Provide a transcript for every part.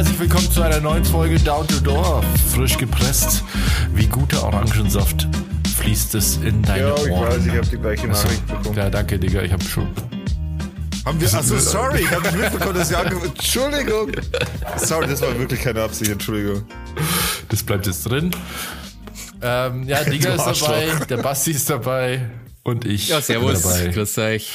herzlich willkommen zu einer neuen Folge Down to Door. Frisch gepresst, wie guter Orangensaft fließt es in deine Ja, ich Ohren. weiß, ich habe die gleiche Nachricht bekommen. ja, danke, Digga, ich habe schon. Haben wir, achso, sorry, ich habe nicht mitbekommen, dass Sie ange... Entschuldigung. Sorry, das war wirklich keine Absicht, Entschuldigung. Das bleibt jetzt drin. Ähm, ja, Digga ist dabei, der Basti ist dabei und ich Ja, servus. bin dabei. Grüß euch.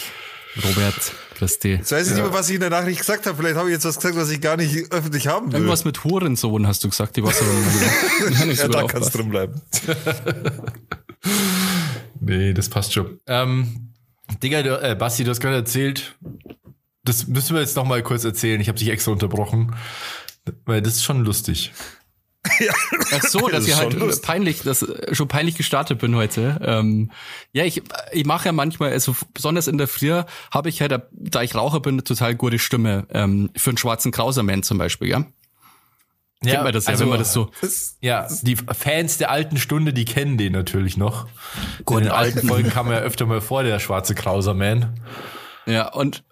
Robert, dich. Jetzt weiß ich nicht mehr, was ich in der Nachricht gesagt habe. Vielleicht habe ich jetzt was gesagt, was ich gar nicht öffentlich haben will. Irgendwas mit Hurensohn hast du gesagt, die aber nicht ja, so da gut kann es aufpassen. drin bleiben. Nee, das passt schon. Ähm, Digga, du, äh, Basti, du hast gerade erzählt, das müssen wir jetzt noch mal kurz erzählen. Ich habe dich extra unterbrochen, weil das ist schon lustig. Ach so, dass Das ich ist halt schon lustig. peinlich, dass äh, schon peinlich gestartet bin heute. Ähm, ja, ich, ich mache ja manchmal, also besonders in der Früh habe ich halt, da ich Raucher bin, eine total gute Stimme ähm, für einen schwarzen Krauserman zum Beispiel, ja. Kennt man das ja, wenn man das so. Ja, die Fans der alten Stunde, die kennen den natürlich noch. in den alten Folgen kam er ja öfter mal vor, der schwarze Krauser-Man. Ja, und,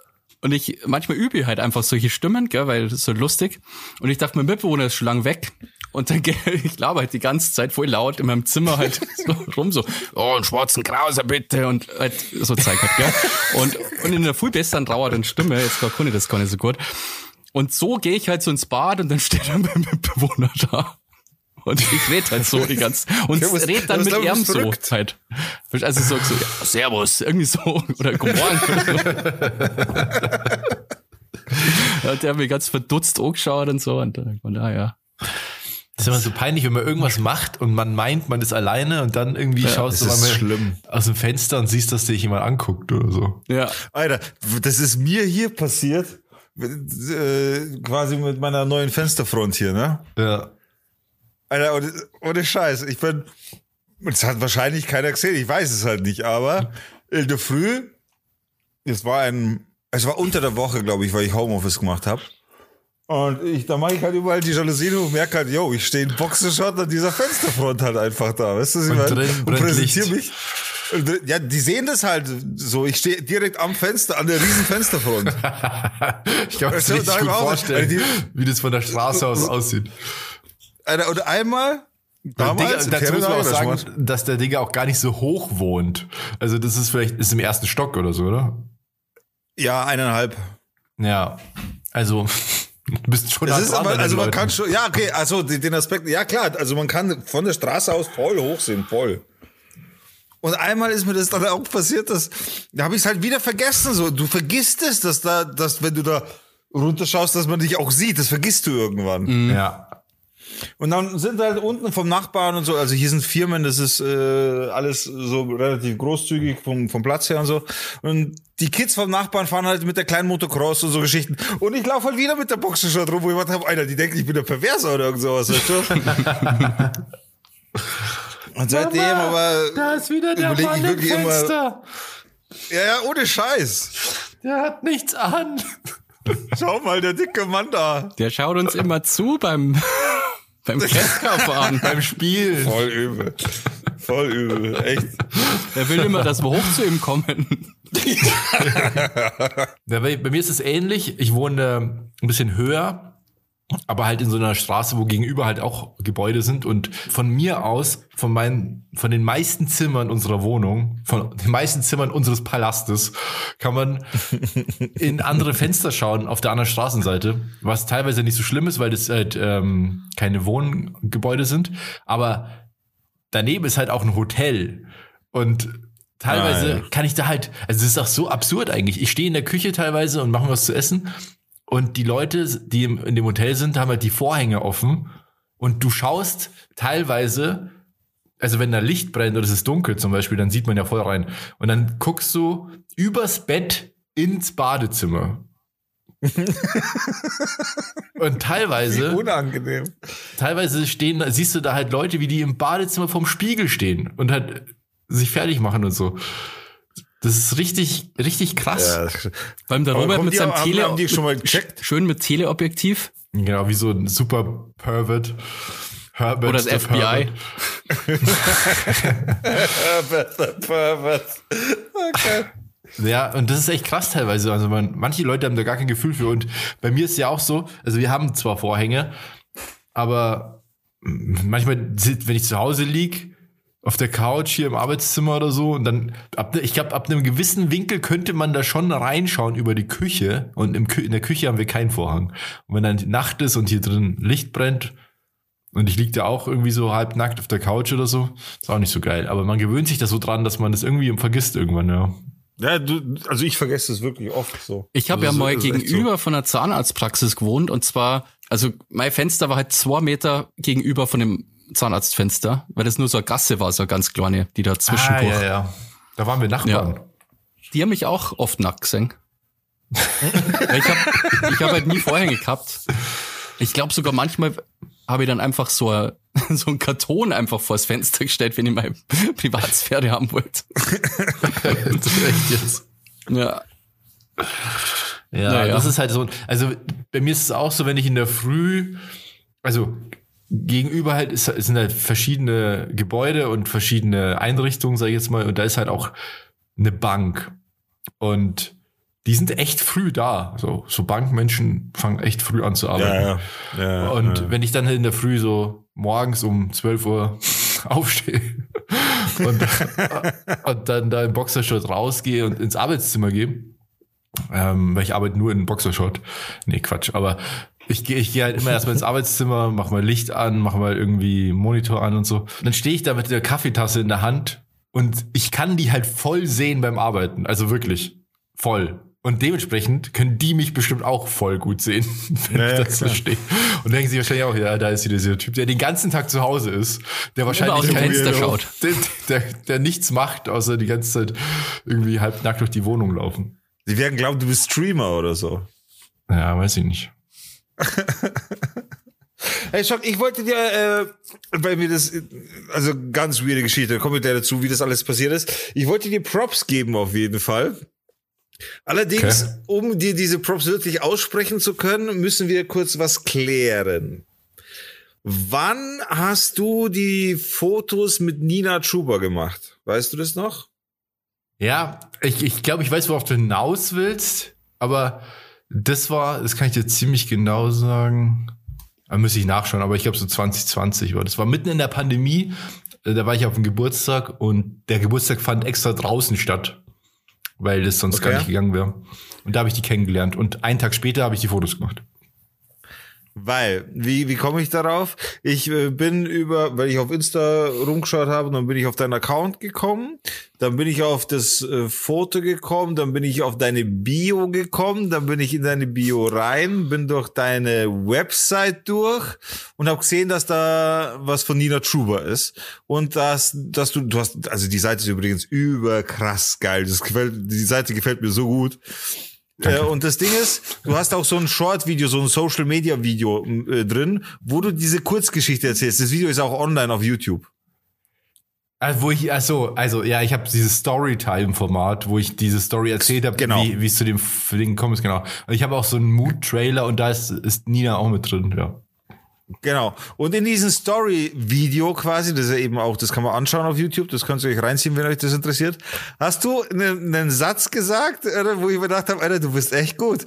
und ich, manchmal übe ich halt einfach solche Stimmen, gell, weil das ist so lustig. Und ich dachte, mein Mitbewohner ist schon lang weg. Und dann, ich laber halt die ganze Zeit voll laut in meinem Zimmer halt so rum, so, oh, einen schwarzen Krauser bitte, und halt so Zeug halt, gell. Und, und in einer viel besseren, trauernden Stimme, jetzt gar kann ich das gar nicht so gut. Und so gehe ich halt so ins Bad und dann steht dann mein Mitbewohner da. Und ich red halt so die ganze und Ja, was- red dann mit ihm so halt. Also so, so ja, Servus, irgendwie so, oder Guten Morgen. Hat mich ganz verdutzt angeschaut und so und dann, und, ah, ja. Das ist immer so peinlich, wenn man irgendwas macht und man meint, man ist alleine und dann irgendwie schaust du mal aus dem Fenster und siehst, dass dich jemand anguckt oder so. Ja. Alter, das ist mir hier passiert, äh, quasi mit meiner neuen Fensterfront hier, ne? Ja. Alter, ohne, ohne Scheiß, ich bin, das hat wahrscheinlich keiner gesehen, ich weiß es halt nicht, aber in der Früh, es war ein, es war unter der Woche, glaube ich, weil ich Homeoffice gemacht habe. Und ich, da mache ich halt überall die Jalousien und merke halt, yo, ich stehe in Boxershot an dieser Fensterfront halt einfach da, weißt du, was ich meine? Und präsentiere mich. Ja, die sehen das halt so. Ich stehe direkt am Fenster, an der riesen Fensterfront. Ich kann mir das Also, richtig gut vorstellen, die- wie das von der Straße aus aussieht. Und einmal, damals, in dazu muss man auch sagen, dass der Digga auch gar nicht so hoch wohnt. Also das ist vielleicht, ist im ersten Stock oder so, oder? ja, eineinhalb. Ja. Also, du bist schon Das ist aber, also man Leuten. kann schon, ja, okay, also den Aspekt, ja klar, also man kann von der Straße aus voll hoch sehen, voll. Und einmal ist mir das dann auch passiert, dass, da habe ich es halt wieder vergessen, so, du vergisst es, dass da, dass wenn du da runterschaust, dass man dich auch sieht, das vergisst du irgendwann. Ja. Und dann sind halt unten vom Nachbarn und so, also hier sind Firmen, das ist äh, alles so relativ großzügig vom, vom Platz her und so. Und die Kids vom Nachbarn fahren halt mit der kleinen Motocross und so Geschichten. Und ich laufe halt wieder mit der Boxershot rum, wo ich habe, Alter, die denken, ich bin der Perverser oder irgend sowas, weißt du? Und seitdem aber Da ist wieder der ich Mann im wirklich immer- Fenster. ja, ja, ohne Scheiß. Der hat nichts an. Schau mal, der dicke Mann da. Der schaut uns immer zu beim, beim Kretzkerfahren. Beim Spielen. Voll übel. Voll übel, echt. Er will immer, dass wir hoch zu ihm kommen. Ja, bei, bei mir ist es ähnlich. Ich wohne ein bisschen höher, aber halt in so einer Straße, wo gegenüber halt auch Gebäude sind. Und von mir aus, von meinen, von den meisten Zimmern unserer Wohnung, von den meisten Zimmern unseres Palastes, kann man in andere Fenster schauen auf der anderen Straßenseite. Was teilweise nicht so schlimm ist, weil das halt ähm, keine Wohngebäude sind. Aber daneben ist halt auch ein Hotel. Und teilweise Nein. kann ich da halt, also es ist auch so absurd eigentlich. Ich stehe in der Küche teilweise und mache was zu essen. Und die Leute, die im, in dem Hotel sind, haben halt die Vorhänge offen. Und du schaust teilweise, also wenn da Licht brennt oder es ist dunkel zum Beispiel, dann sieht man ja voll rein. Und dann guckst du übers Bett ins Badezimmer. und teilweise Unangenehm. teilweise stehen, siehst du da halt Leute, wie die im Badezimmer vorm Spiegel stehen und halt sich fertig machen und so. Das ist richtig, richtig krass. Ja, Vor allem der Aber Robert mit seinem haben- Tele haben die schon mal gecheckt? schön mit Teleobjektiv. Genau, wie so ein super Pervert. Herbert Oder das FBI. Pervert. Pervert, Pervert. Okay. Ja, und das ist echt krass teilweise. Also man, manche Leute haben da gar kein Gefühl für. Und bei mir ist ja auch so, also wir haben zwar Vorhänge, aber manchmal, wenn ich zu Hause lieg, auf der Couch hier im Arbeitszimmer oder so und dann ab, ich glaube ab einem gewissen Winkel könnte man da schon reinschauen über die Küche und im Kü in der Küche haben wir keinen Vorhang. Und wenn dann Nacht ist und hier drin Licht brennt und ich lieg da auch irgendwie so halb nackt auf der Couch oder so ist auch nicht so geil. Aber man gewöhnt sich da so dran dass man das irgendwie vergisst irgendwann ja. Ja, du, also ich vergesse das wirklich oft so. Ich habe also ja mal gegenüber von einer Zahnarztpraxis gewohnt und zwar, also mein Fenster war halt zwei Meter gegenüber von dem Zahnarztfenster, weil das nur so eine Gasse war, so eine ganz kleine, die da zwischendurch. ah, ja, ja. da waren wir Nachbarn Die haben mich auch oft nackt gesehen. Ich habe ich hab halt nie Vorhänge gehabt. Ich glaube sogar manchmal habe ich dann einfach so, ein- so einen Karton einfach vors Fenster gestellt, wenn ich meine Privatsphäre haben wollte. Ja. Ja, Naja. das ist halt so. Also bei mir ist es auch so, wenn ich in der Früh, also gegenüber halt ist, sind halt verschiedene Gebäude und verschiedene Einrichtungen, sag ich jetzt mal, und da ist halt auch eine Bank. Und die sind echt früh da. So, so Bankmenschen fangen echt früh an zu arbeiten. Ja, ja. ja Und wenn ich dann in der Früh so morgens um 12 Uhr aufstehe und, und dann da im Boxershort rausgehe und ins Arbeitszimmer gehe, ähm, weil ich arbeite nur in Boxershort. Nee, Quatsch, aber ich gehe ich gehe halt immer erstmal ins Arbeitszimmer, mach mal Licht an, mach mal irgendwie Monitor an und so. Und dann stehe ich da mit der Kaffeetasse in der Hand und ich kann die halt voll sehen beim Arbeiten. Also wirklich voll. Und dementsprechend können die mich bestimmt auch voll gut sehen, wenn Ja, ich das so klar. stehe. Und denken sich wahrscheinlich auch, ja, da ist wieder dieser Typ, der den ganzen Tag zu Hause ist, der wahrscheinlich aus dem kein- Fenster schaut. Der, der, der nichts macht, außer die ganze Zeit irgendwie halb nackt durch die Wohnung laufen. Die werden glauben, du bist Streamer oder so. Ja, weiß ich nicht. Hey, Schock, ich wollte dir, äh, weil mir das, also ganz weirde Geschichte, wir gleich dazu, wie das alles passiert ist. Ich wollte dir Props geben auf jeden Fall. Allerdings, Okay. um dir diese Props wirklich aussprechen zu können, müssen wir kurz was klären. Wann hast du die Fotos mit Nina Chuba gemacht? Weißt du das noch? Ja, ich, ich glaube, ich weiß, worauf du hinaus willst, aber das war, das kann ich dir ziemlich genau sagen. Da müsste ich nachschauen, aber ich glaube so 2020 war. Das war mitten in der Pandemie. Äh, Da war ich auf dem Geburtstag und der Geburtstag fand extra draußen statt, weil das sonst Okay. gar nicht gegangen wäre. Und da habe ich die kennengelernt und einen Tag später habe ich die Fotos gemacht. Weil, wie, wie komme ich darauf? Ich äh, bin über, weil ich auf Insta rumgeschaut habe, dann bin ich auf deinen Account gekommen, dann bin ich auf das äh, Foto gekommen, dann bin ich auf deine Bio gekommen, dann bin ich in deine Bio rein, bin durch deine Website durch und habe gesehen, dass da was von Nina Truber ist. Und dass, dass du, du hast, also die Seite ist übrigens überkrass geil, das gefällt, die Seite gefällt mir so gut. Äh, und das Ding ist, du hast auch so ein Short-Video, so ein Social-Media-Video äh, drin, wo du diese Kurzgeschichte erzählst. Das Video ist auch online auf YouTube. Also, wo ich, also, also, ja, ich habe dieses Storytime-Format, wo ich diese Story erzählt habe, Genau. wie wie es zu dem Ding gekommen ist, genau. Und ich habe auch so einen Mood-Trailer und da ist, ist Nina auch mit drin, ja. Genau. Und in diesem Story-Video quasi, das ist ja eben auch, das kann man anschauen auf YouTube, das könnt ihr euch reinziehen, wenn euch das interessiert. Hast du einen, einen Satz gesagt, oder, wo ich mir gedacht habe, Alter, du bist echt gut.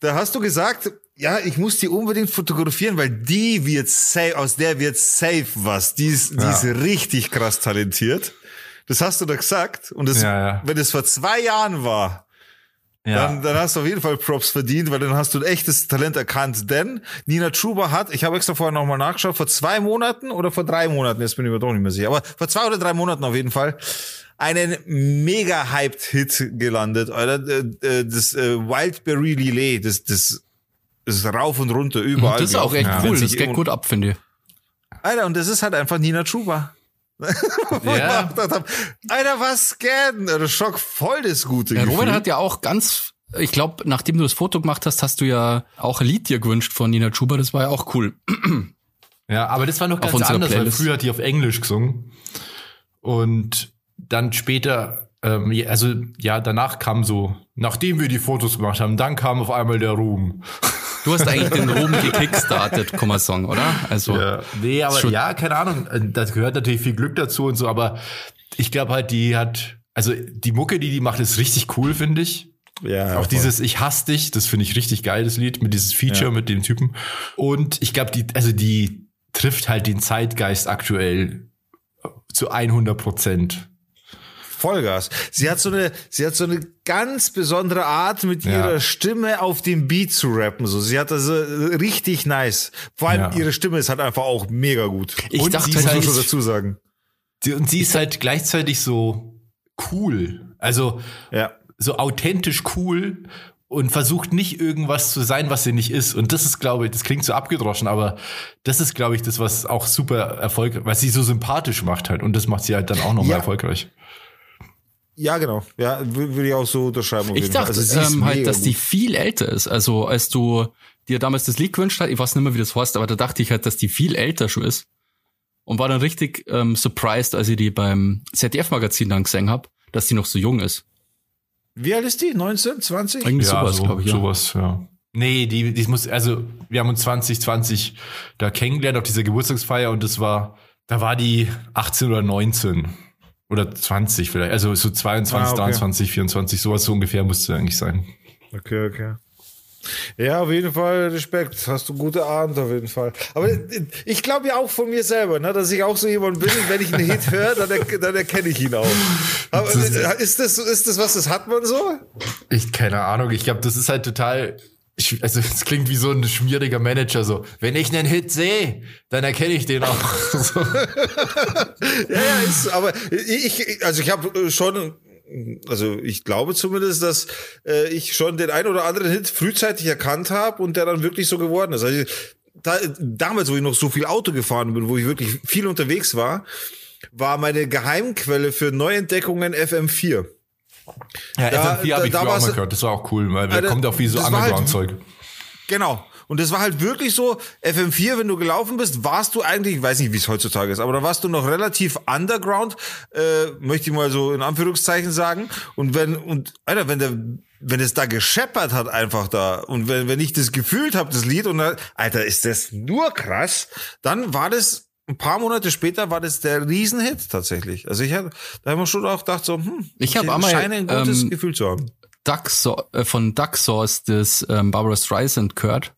Da hast du gesagt, ja, ich muss die unbedingt fotografieren, weil die wird safe, aus der wird safe was. Die ist, die Ja. ist richtig krass talentiert. Das hast du da gesagt. Und das, Ja, ja. wenn es vor zwei Jahren war, dann, dann hast du auf jeden Fall Props verdient, weil dann hast du ein echtes Talent erkannt. Denn Nina Truber hat, ich habe extra vorher nochmal nachgeschaut, vor zwei Monaten oder vor drei Monaten, jetzt bin ich mir doch nicht mehr sicher, aber vor zwei oder drei Monaten auf jeden Fall, einen mega hyped Hit gelandet, Alter. Äh, äh, Das äh, Wildberry Lillet, das, das ist rauf und runter überall. Das ist auch echt gelaufen. cool, das geht gut ab, finde ich. Alter, und das ist halt einfach Nina Truber. Wo ich Ja. auch gedacht hab, Alter, was scannen? Der Schock voll das gute Der Gefühl. Robert hat ja auch ganz, ich glaube, nachdem du das Foto gemacht hast, hast du ja auch ein Lied dir gewünscht von Nina Chuba, das war ja auch cool. Ja, aber das war noch ganz anders, weil Playlist. früher hat die auf Englisch gesungen. Und dann später, ähm, ja, also ja, danach kam so, nachdem wir die Fotos gemacht haben, dann kam auf einmal der Ruhm. Du hast eigentlich den Ruhm gekickstartet, kann man sagen, oder? Also, Ja, nee, aber Schon- ja, keine Ahnung. Das gehört natürlich viel Glück dazu und so, aber ich glaube halt, die hat also die Mucke, die die macht, ist richtig cool, finde ich. Ja, Auch voll. dieses Ich hasse dich, das finde ich richtig geil, das Lied, mit dieses Feature Ja. mit dem Typen. Und ich glaube, die, also die trifft halt den Zeitgeist aktuell zu 100 Prozent. Vollgas. Sie hat so eine, sie hat so eine ganz besondere Art, mit Ja. ihrer Stimme auf dem Beat zu rappen. So, sie hat das äh, richtig nice. Vor allem Ja. ihre Stimme ist halt einfach auch mega gut. Ich Und dachte sie muss halt- schon dazu sagen. Sie- Und sie ist halt gleichzeitig so cool. Also Ja. so authentisch cool und versucht nicht irgendwas zu sein, was sie nicht ist. Und das ist, glaube ich, das klingt so abgedroschen, aber das ist, glaube ich, das, was auch super erfolgreich, was sie so sympathisch macht halt. Und das macht sie halt dann auch nochmal Ja. erfolgreich. Ja, genau. Ja, wür- würde ich auch so unterschreiben. Ich dachte Also ähm, halt, dass die gut. viel älter ist. Also als du dir damals das Lied gewünscht hast, ich weiß nicht mehr, wie das heißt, aber da dachte ich halt, dass die viel älter schon ist. Und war dann richtig ähm, surprised, als ich die beim ZDF-Magazin dann gesehen hab, dass die noch so jung ist. Wie alt ist die? 19, 20? Irgendwie ja, sowas, so, glaube ich. Ja. sowas, ja. Nee, die, die muss, also wir haben uns 2020 da kennengelernt auf dieser Geburtstagsfeier und das war, da war die 18 oder 19 oder 20 vielleicht, also so 22, Ah, okay. 23, 24, sowas so ungefähr musste eigentlich sein. Okay, okay. Ja, auf jeden Fall Respekt. Hast du gute Abend auf jeden Fall. Aber ich glaube ja auch von mir selber, ne, dass ich auch so jemand bin, wenn ich einen Hit höre, dann, er, dann erkenne ich ihn auch. Aber Das- ist das, ist das was, das hat man so? Ich, keine Ahnung, ich glaube, das ist halt total, ich- also es klingt wie so ein schmieriger Manager, so, wenn ich einen Hit sehe, dann erkenne ich den auch. so. Ja, ist, aber ich, ich- also ich habe schon, also ich glaube zumindest, dass äh, ich schon den ein oder anderen Hit frühzeitig erkannt habe und der dann wirklich so geworden ist. Also da, damals, wo ich noch so viel Auto gefahren bin, wo ich wirklich viel unterwegs war, war meine Geheimquelle für Neuentdeckungen FM4. Ja, Da- FM4 habe ich da- da früher auch mal gehört, das war auch cool, weil da Alter, kommt auch wie so halt- Underground-Zeug. Genau. Und das war halt wirklich so, FM4, wenn du gelaufen bist, warst du eigentlich, ich weiß nicht, wie es heutzutage ist, aber da warst du noch relativ underground, äh, möchte ich mal so in Anführungszeichen sagen. Und wenn, und, Alter, wenn der, wenn es da gescheppert hat einfach da und wenn, wenn ich das gefühlt habe, das Lied, und dann, Alter, ist das nur krass, dann war das, ein paar Monate später war das der Riesenhit tatsächlich. Also ich habe, da haben wir schon auch gedacht so, hm, Ich hab einmal, scheine ein gutes ähm, Gefühl zu haben. Duck so äh, von Duck Sauce des ähm, Barbara Streisand gehört,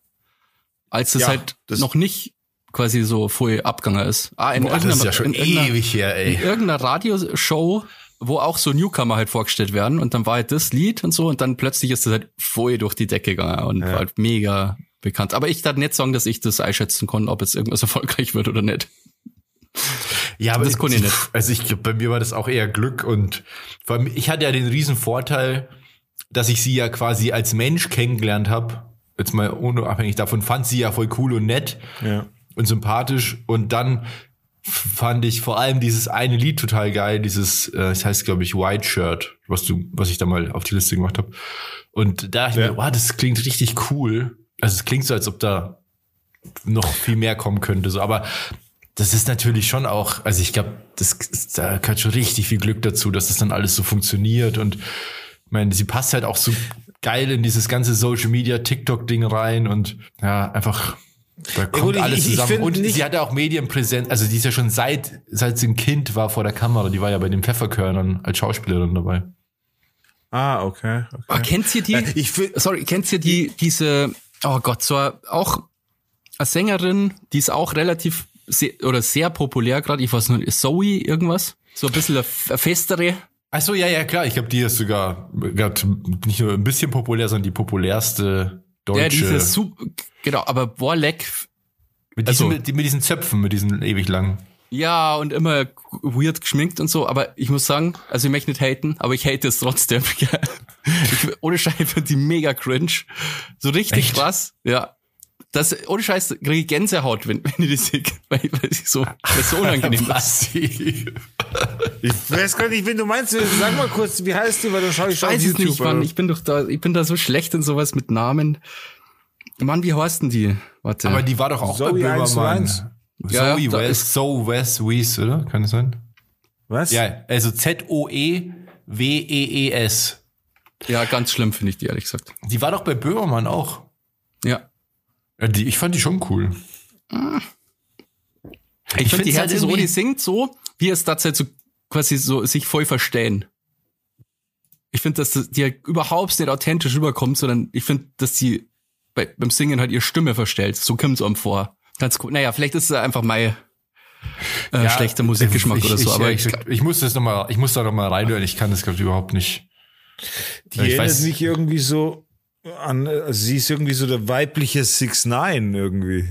als es Ja, halt das- noch nicht quasi so voll abgegangen ist. Ah, in, Boah, das ist irgendeiner, ja schon in, irgendeiner, ewig her, in ey. irgendeiner Radioshow, wo auch so Newcomer halt vorgestellt werden und dann war halt das Lied und so und dann plötzlich ist das halt voll durch die Decke gegangen und war halt mega bekannt. Aber ich darf nicht sagen, dass ich das einschätzen konnte, ob jetzt irgendwas erfolgreich wird oder nicht. Ja, aber Das ich, konnte ich nicht. Also ich glaube, bei mir war das auch eher Glück und vor allem, ich hatte ja den riesen Vorteil, dass ich sie ja quasi als Mensch kennengelernt habe. Jetzt mal unabhängig davon, fand sie ja voll cool und nett Ja. und sympathisch und dann fand ich vor allem dieses eine Lied total geil, dieses, äh, das heißt glaube ich White Shirt, was du, was ich da mal auf die Liste gemacht habe. Und da dachte ich Ja. mir, wow, das klingt richtig cool. Also es klingt so, als ob da noch viel mehr kommen könnte. So, aber das ist natürlich schon auch, also ich glaube, das da gehört schon richtig viel Glück dazu, dass das dann alles so funktioniert. Und ich meine, sie passt halt auch so geil in dieses ganze Social Media TikTok-Ding rein und ja, einfach. Da kommt gut, ich- alles ich- ich zusammen. Und nicht- sie hat ja auch Medienpräsenz, also die ist ja schon seit, seit sie ein Kind war vor der Kamera, die war ja bei den Pfefferkörnern als Schauspielerin dabei. Ah, okay. okay. Aber kennt ihr die? Äh, ich find- sorry, kennt ihr die, diese, oh Gott, so auch eine Sängerin, die ist auch relativ sehr, oder sehr populär gerade, ich weiß nicht, Zoe irgendwas? So ein bisschen eine festere. Ach so, ja, ja, klar. Ich glaube, die ist sogar grad nicht nur ein bisschen populär, sondern die populärste deutsche. Ja, diese super, genau, aber Warleck, mit, diesen, also- mit, mit diesen Zöpfen, mit diesen ewig langen. ja, und immer weird geschminkt und so, aber ich muss sagen, also ich möchte nicht haten, aber ich hate es trotzdem. ich, ohne Scheiß wird die mega cringe. So richtig Echt? krass, ja. Das, ohne Scheiß kriege ich Gänsehaut, wenn, wenn ich das sehe, weil, weil ich so, weil es so unangenehm ist. Ich weiß gar nicht, wen du meinst. Sag mal kurz, wie heißt die, weil dann schaue ich Ich schon auf weiß es nicht, Mann. an. Ich bin doch da, ich bin da so schlecht in sowas mit Namen. Mann, wie heißen die? Warte. Aber die war doch auch Zoe bei Böhmermann. 121. Ja, Zoe West, So West Wies, oder? Kann das sein? Was? Ja, also Z-O-E-W-E-E-S. ja, ganz schlimm finde ich die, ehrlich gesagt. Die war doch bei Böhmermann auch. Ja. Ja, die, ich fand die schon cool. Ich, finde, die halt Herzen so, irgendwie- die singt so, wie es tatsächlich so quasi so sich voll verstehen. ich finde, dass das, die ja überhaupt nicht authentisch rüberkommt, sondern ich finde, dass sie bei, beim Singen halt ihre Stimme verstellt. So kommt's einem vor. Ganz cool. Naja, vielleicht ist es einfach mein äh, Ja, schlechter Musikgeschmack ich, oder so, ich, aber ich, ich, ich, muss das noch mal, ich muss da noch mal reinhören. Ich kann das glaube ich überhaupt nicht. Die ich erinnert weiß- mich irgendwie so an, also sie ist irgendwie so der weibliche Six Nine irgendwie.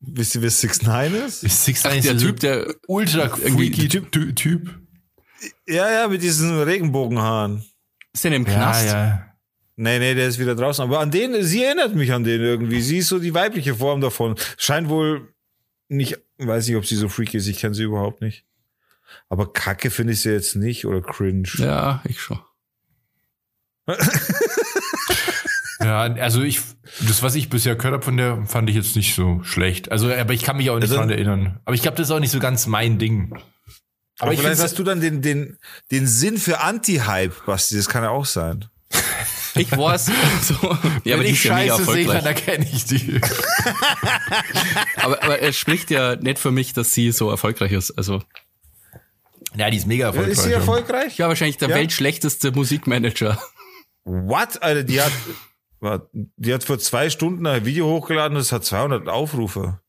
Wisst ihr, wer Six Nine ist? Ist Six Ach, Nine der so Typ, der ultra freaky Typ. typ. Ja, ja, mit diesen Regenbogenhaaren. ist der im Ja, Knast. ja. Nee, nee, der ist wieder draußen. Aber an den, sie erinnert mich an den irgendwie. Sie ist so die weibliche Form davon. Scheint wohl nicht, weiß nicht, ob sie so freaky ist. Ich kenne sie überhaupt nicht. Aber Kacke finde ich sie jetzt nicht oder cringe. Ja, ich schon. Ja, also ich, das, was ich bisher gehört habe von der, fand ich jetzt nicht so schlecht. Also, aber ich kann mich auch nicht Also- dran erinnern. Aber ich glaube, das ist auch nicht so ganz mein Ding. Aber ich vielleicht hast du dann den, den, den Sinn für Anti-Hype, Basti. Das kann ja auch sein. Ich weiß. So, ja, aber Wenn die ich ist ja Scheiße sehe, dann erkenne ich die. Aber, aber es spricht ja nicht für mich, dass sie so erfolgreich ist. Also Ja, die ist mega erfolgreich. Ist sie erfolgreich? ich war wahrscheinlich der Ja. weltschlechteste Musikmanager. What? Alter, die hat, die hat vor zwei Stunden ein Video hochgeladen, das hat 200 Aufrufe.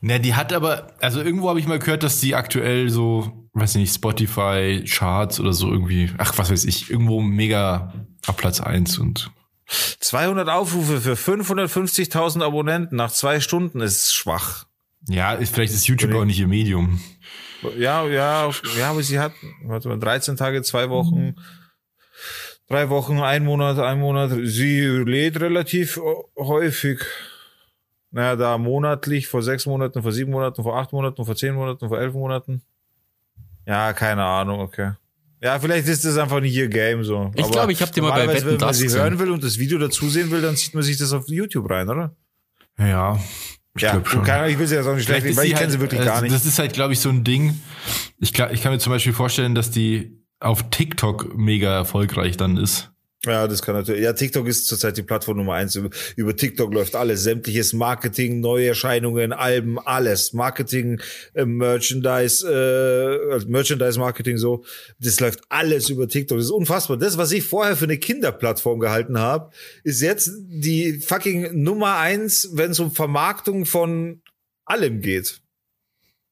Na, die hat aber, also irgendwo habe ich mal gehört, dass die aktuell so, weiß nicht, Spotify Charts oder so irgendwie, ach, was weiß ich, irgendwo mega auf Platz eins und 200 Aufrufe für 550.000 Abonnenten nach zwei Stunden ist schwach. ja, vielleicht ist YouTube auch nicht ihr Medium. Ja, ja, ja, aber sie hat, warte mal, 13 Tage, zwei Wochen, drei Wochen, ein Monat, ein Monat. Sie lädt relativ äh, häufig. Naja, da monatlich, vor sechs Monaten, vor sieben Monaten, vor acht Monaten, vor zehn Monaten, vor elf Monaten. Ja, keine Ahnung, okay. Ja, vielleicht ist das einfach nicht ihr Game so. Ich glaube, ich hab die mal bei Wetten, Wenn man sie hören will und das Video dazu sehen will, dann zieht man sich das auf YouTube rein, oder? Ja, ich ja, schon. Ahnung, ich will sie jetzt auch nicht schlecht weil ich kenne sie wirklich also gar nicht. Das ist halt, glaube ich, so ein Ding. Ich, ich kann mir zum Beispiel vorstellen, dass die auf TikTok mega erfolgreich dann ist. Ja, das kann natürlich. Ja, TikTok ist zurzeit die Plattform Nummer eins. Über, über TikTok läuft alles. Sämtliches Marketing, Neuerscheinungen, Alben, alles. Marketing, äh, Merchandise, äh, also Merchandise-Marketing so. Das läuft alles über TikTok. Das ist unfassbar. Das, was ich vorher für eine Kinderplattform gehalten habe, ist jetzt die fucking Nummer eins, wenn es um Vermarktung von allem geht.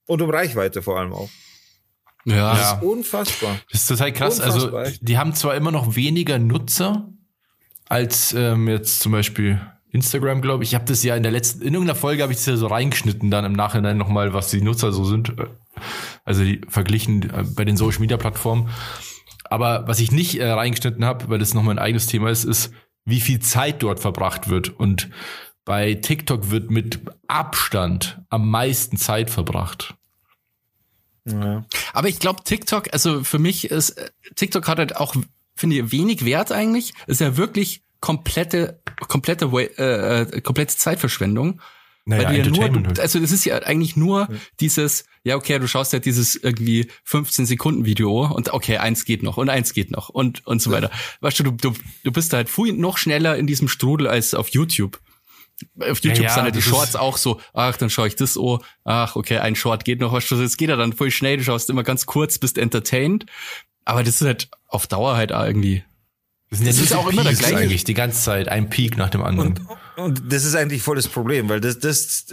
Und um Reichweite vor allem auch. Ja. Das ist unfassbar. Das ist total krass. Also, Unfassbar, echt. die haben zwar immer noch weniger Nutzer als ähm, jetzt zum Beispiel Instagram, glaube ich. Ich habe das ja in der letzten, in irgendeiner Folge habe ich das ja so reingeschnitten, dann im Nachhinein nochmal, was die Nutzer so sind. Also die verglichen äh, bei den Social Media Plattformen. Aber was ich nicht äh, reingeschnitten habe, weil das nochmal ein eigenes Thema ist, ist, wie viel Zeit dort verbracht wird. Und bei TikTok wird mit Abstand am meisten Zeit verbracht. Ja. Aber ich glaube, TikTok, also für mich ist, TikTok hat halt auch, finde ich, wenig Wert eigentlich. Ist ja wirklich komplette, komplette, äh, äh, komplette Zeitverschwendung. Naja, ja nur, halt. also das ist ja eigentlich nur dieses, ja okay, du schaust ja dieses irgendwie 15 Sekunden Video und okay, eins geht noch und eins geht noch und und so weiter. Weißt du, du, du, du bist halt viel noch schneller in diesem Strudel als auf YouTube. Auf YouTube ja, sind halt die Shorts auch so, ach, dann schaue ich das oh, ach, okay, ein Short geht noch, du, das geht ja dann voll schnell, du schaust immer ganz kurz, bist entertained. Aber das ist halt auf Dauer halt auch irgendwie. Das, Das ist auch immer der gleiche. eigentlich, die ganze Zeit, ein Peak nach dem anderen. Und, und das ist eigentlich voll das Problem, weil das, das,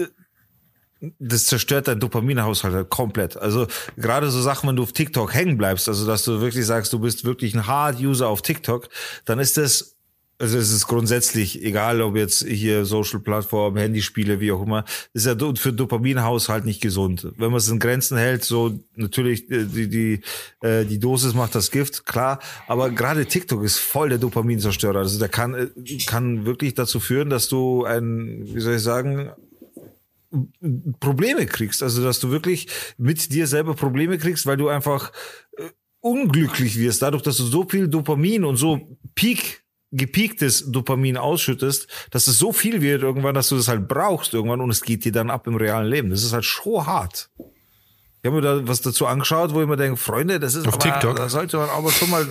das zerstört dein Dopaminhaushalt halt komplett. Also gerade so Sachen, wenn du auf TikTok hängen bleibst, also dass du wirklich sagst, du bist wirklich ein Hard-User auf TikTok, dann ist das, also es ist grundsätzlich, egal ob jetzt hier Social-Plattform, Handyspiele, wie auch immer, ist ja für Dopaminhaushalt nicht gesund. Wenn man es in Grenzen hält, so natürlich äh, die, die, äh, die Dosis macht das Gift, klar, aber gerade TikTok ist voll der Dopaminzerstörer. Also der kann, äh, kann wirklich dazu führen, dass du ein, wie soll ich sagen, Probleme kriegst. Also, dass du wirklich mit dir selber Probleme kriegst, weil du einfach unglücklich wirst, dadurch, dass du so viel Dopamin und so Peak gepiektes Dopamin ausschüttest, dass es so viel wird irgendwann, dass du das halt brauchst irgendwann und es geht dir dann ab im realen Leben. Das ist halt schon hart. Ich habe mir da was dazu angeschaut, wo ich mir denke, Freunde, das ist Auf aber, TikTok? da sollte man aber schon mal,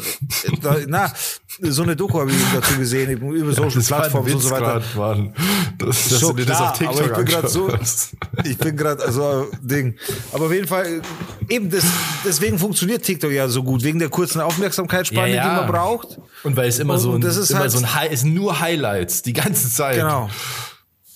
da, na, so eine Doku habe ich dazu gesehen, über Social ein Plattformen und so weiter. grad, Mann. Das, dass So du dir das klar, auf TikTok aber ich bin grad so-. Ich bin gerade, also Ding. Aber auf jeden Fall, eben das, deswegen funktioniert TikTok ja so gut, wegen der kurzen Aufmerksamkeitsspanne, Ja, ja. die man braucht. Und weil es immer Und so ein, das ist immer halt- so ein sind nur Highlights die ganze Zeit. Genau.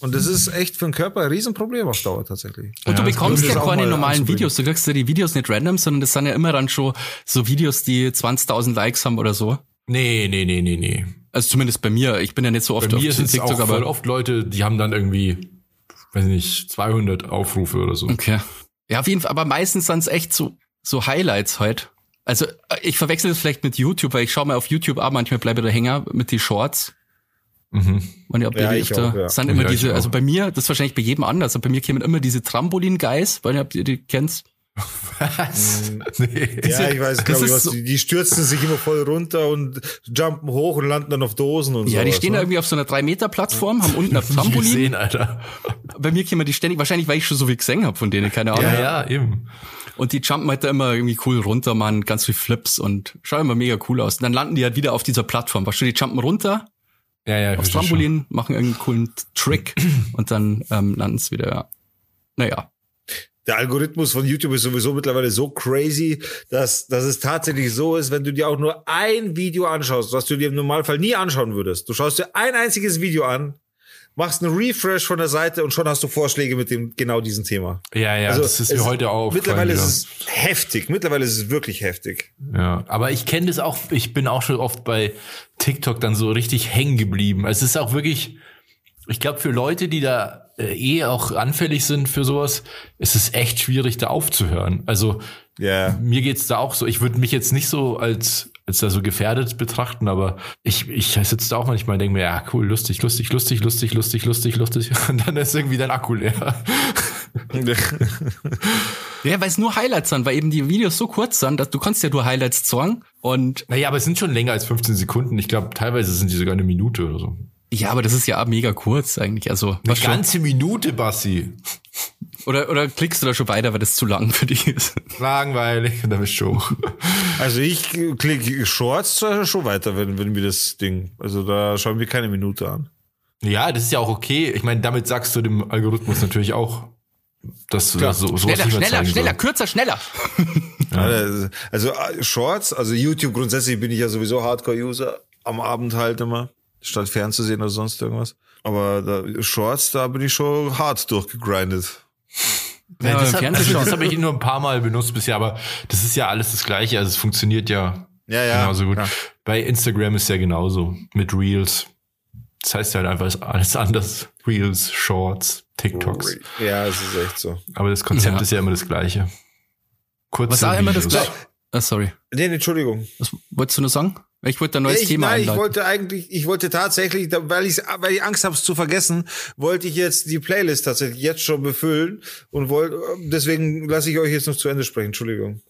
Und das ist echt für den Körper ein Riesenproblem auf Dauer tatsächlich. Und du Ja, das bekommst ja keine mal normalen. Videos. Du kriegst ja die Videos nicht random, sondern das sind ja immer dann schon so Videos, die 20.000 Likes haben oder so. Nee, nee, nee, nee, nee. Also zumindest bei mir. Ich bin ja nicht so oft Bei auf mir sind es TikTok, auch voll aber oft Leute, die haben dann irgendwie, weiß nicht, 200 Aufrufe oder so. okay. Ja, auf jeden Fall. Aber meistens sind es echt so so Highlights halt. Also äh, ich verwechsel das vielleicht mit YouTube, weil ich schaue mal auf YouTube ab, manchmal bleibe der Hänger mit die Shorts. Mhm. Und ja, Ja, ja, ich ich da, auch, ja. sind Ja, immer ich diese, also bei mir, das ist wahrscheinlich bei jedem anders, aber bei mir kämen immer diese Trampolin-Guys, weil ihr die kennst. Was? Nee. Ja, ich weiß, glaube ich, was. so- Die, die stürzen sich immer voll runter und jumpen hoch und landen dann auf Dosen und so. Ja, die stehen da irgendwie auf so einer 3-Meter-Plattform, haben unten ein Trampolin. gesehen, Alter. Bei mir kämen die ständig, wahrscheinlich, weil ich schon so viel gesehen habe von denen, keine Ahnung. Ja, ja, eben. Und die jumpen halt da immer irgendwie cool runter, machen ganz viel Flips und schauen immer mega cool aus. Und dann landen die halt wieder auf dieser Plattform. Weißt du, die jumpen runter Ja, ja, ich aufs Trampolin, machen irgendeinen coolen Trick und dann ähm, landen sie wieder. ja. Naja. Der Algorithmus von YouTube ist sowieso mittlerweile so crazy, dass, dass es tatsächlich so ist, wenn du dir auch nur ein Video anschaust, was du dir im Normalfall nie anschauen würdest. Du schaust dir ein einziges Video an, machst einen Refresh von der Seite und schon hast du Vorschläge mit dem genau diesem Thema. Ja, ja, das ist mir Also heute auch. Mittlerweile ist es heftig. Mittlerweile ist es wirklich heftig. Ja, aber ich kenne das auch, ich bin auch schon oft bei TikTok dann so richtig hängen geblieben. Es ist auch wirklich, ich glaube, für Leute, die da äh, eh auch anfällig sind für sowas, ist es echt schwierig, da aufzuhören. Also, Ja. mir geht's da auch so. Ich würde mich jetzt nicht so als, als da so gefährdet betrachten, aber ich, ich sitze da auch manchmal und denke mir, ja, cool, lustig, lustig, lustig, lustig, lustig, lustig, lustig. Und dann ist irgendwie dein Akku leer. Ja, weil es nur Highlights sind, weil eben die Videos so kurz sind, dass du kannst ja nur Highlights zeigen und Naja, aber es sind schon länger als 15 Sekunden. Ich glaube, teilweise sind die sogar eine Minute oder so. ja, aber das ist ja mega kurz eigentlich. Also Eine was schon, ganze Minute, Bassi. Oder oder klickst du da schon weiter, weil das zu lang für dich ist. Langweilig. Dann bist du hoch. Also ich klicke Shorts schon weiter, wenn, wenn wir das Ding. Also da schauen wir keine Minute an. Ja, das ist ja auch okay. Ich meine, damit sagst du dem Algorithmus natürlich auch, dass du Klar. so, sowas Schneller, nicht mehr schneller, schneller, kürzer, schneller. Ja. Also äh, Shorts, also YouTube grundsätzlich bin ich ja sowieso Hardcore-User am Abend halt immer, statt fernzusehen oder sonst irgendwas. Aber da, Shorts, da bin ich schon hart durchgegrindet. Ja, das hab- also, das habe ich nur ein paar Mal benutzt bisher, aber das ist ja alles das Gleiche. Also es funktioniert ja, Ja, ja. genauso gut. Ja. Bei Instagram ist ja genauso mit Reels. Das heißt halt einfach ist alles anders. Reels, Shorts, TikToks. Ja, es ist echt so. Aber das Konzept Ja. ist ja immer das Gleiche. Kurze Was auch immer das Videos. gleiche. Ah, sorry. Nee, nee, Entschuldigung. Was wolltest du nur sagen? Ich wollte ein neues ich, Thema nein, ich einleiten. wollte eigentlich, ich wollte tatsächlich, weil ich, weil ich Angst habe, es zu vergessen, wollte ich jetzt die Playlist tatsächlich jetzt schon befüllen und wollte, deswegen lasse ich euch jetzt noch zu Ende sprechen. Entschuldigung.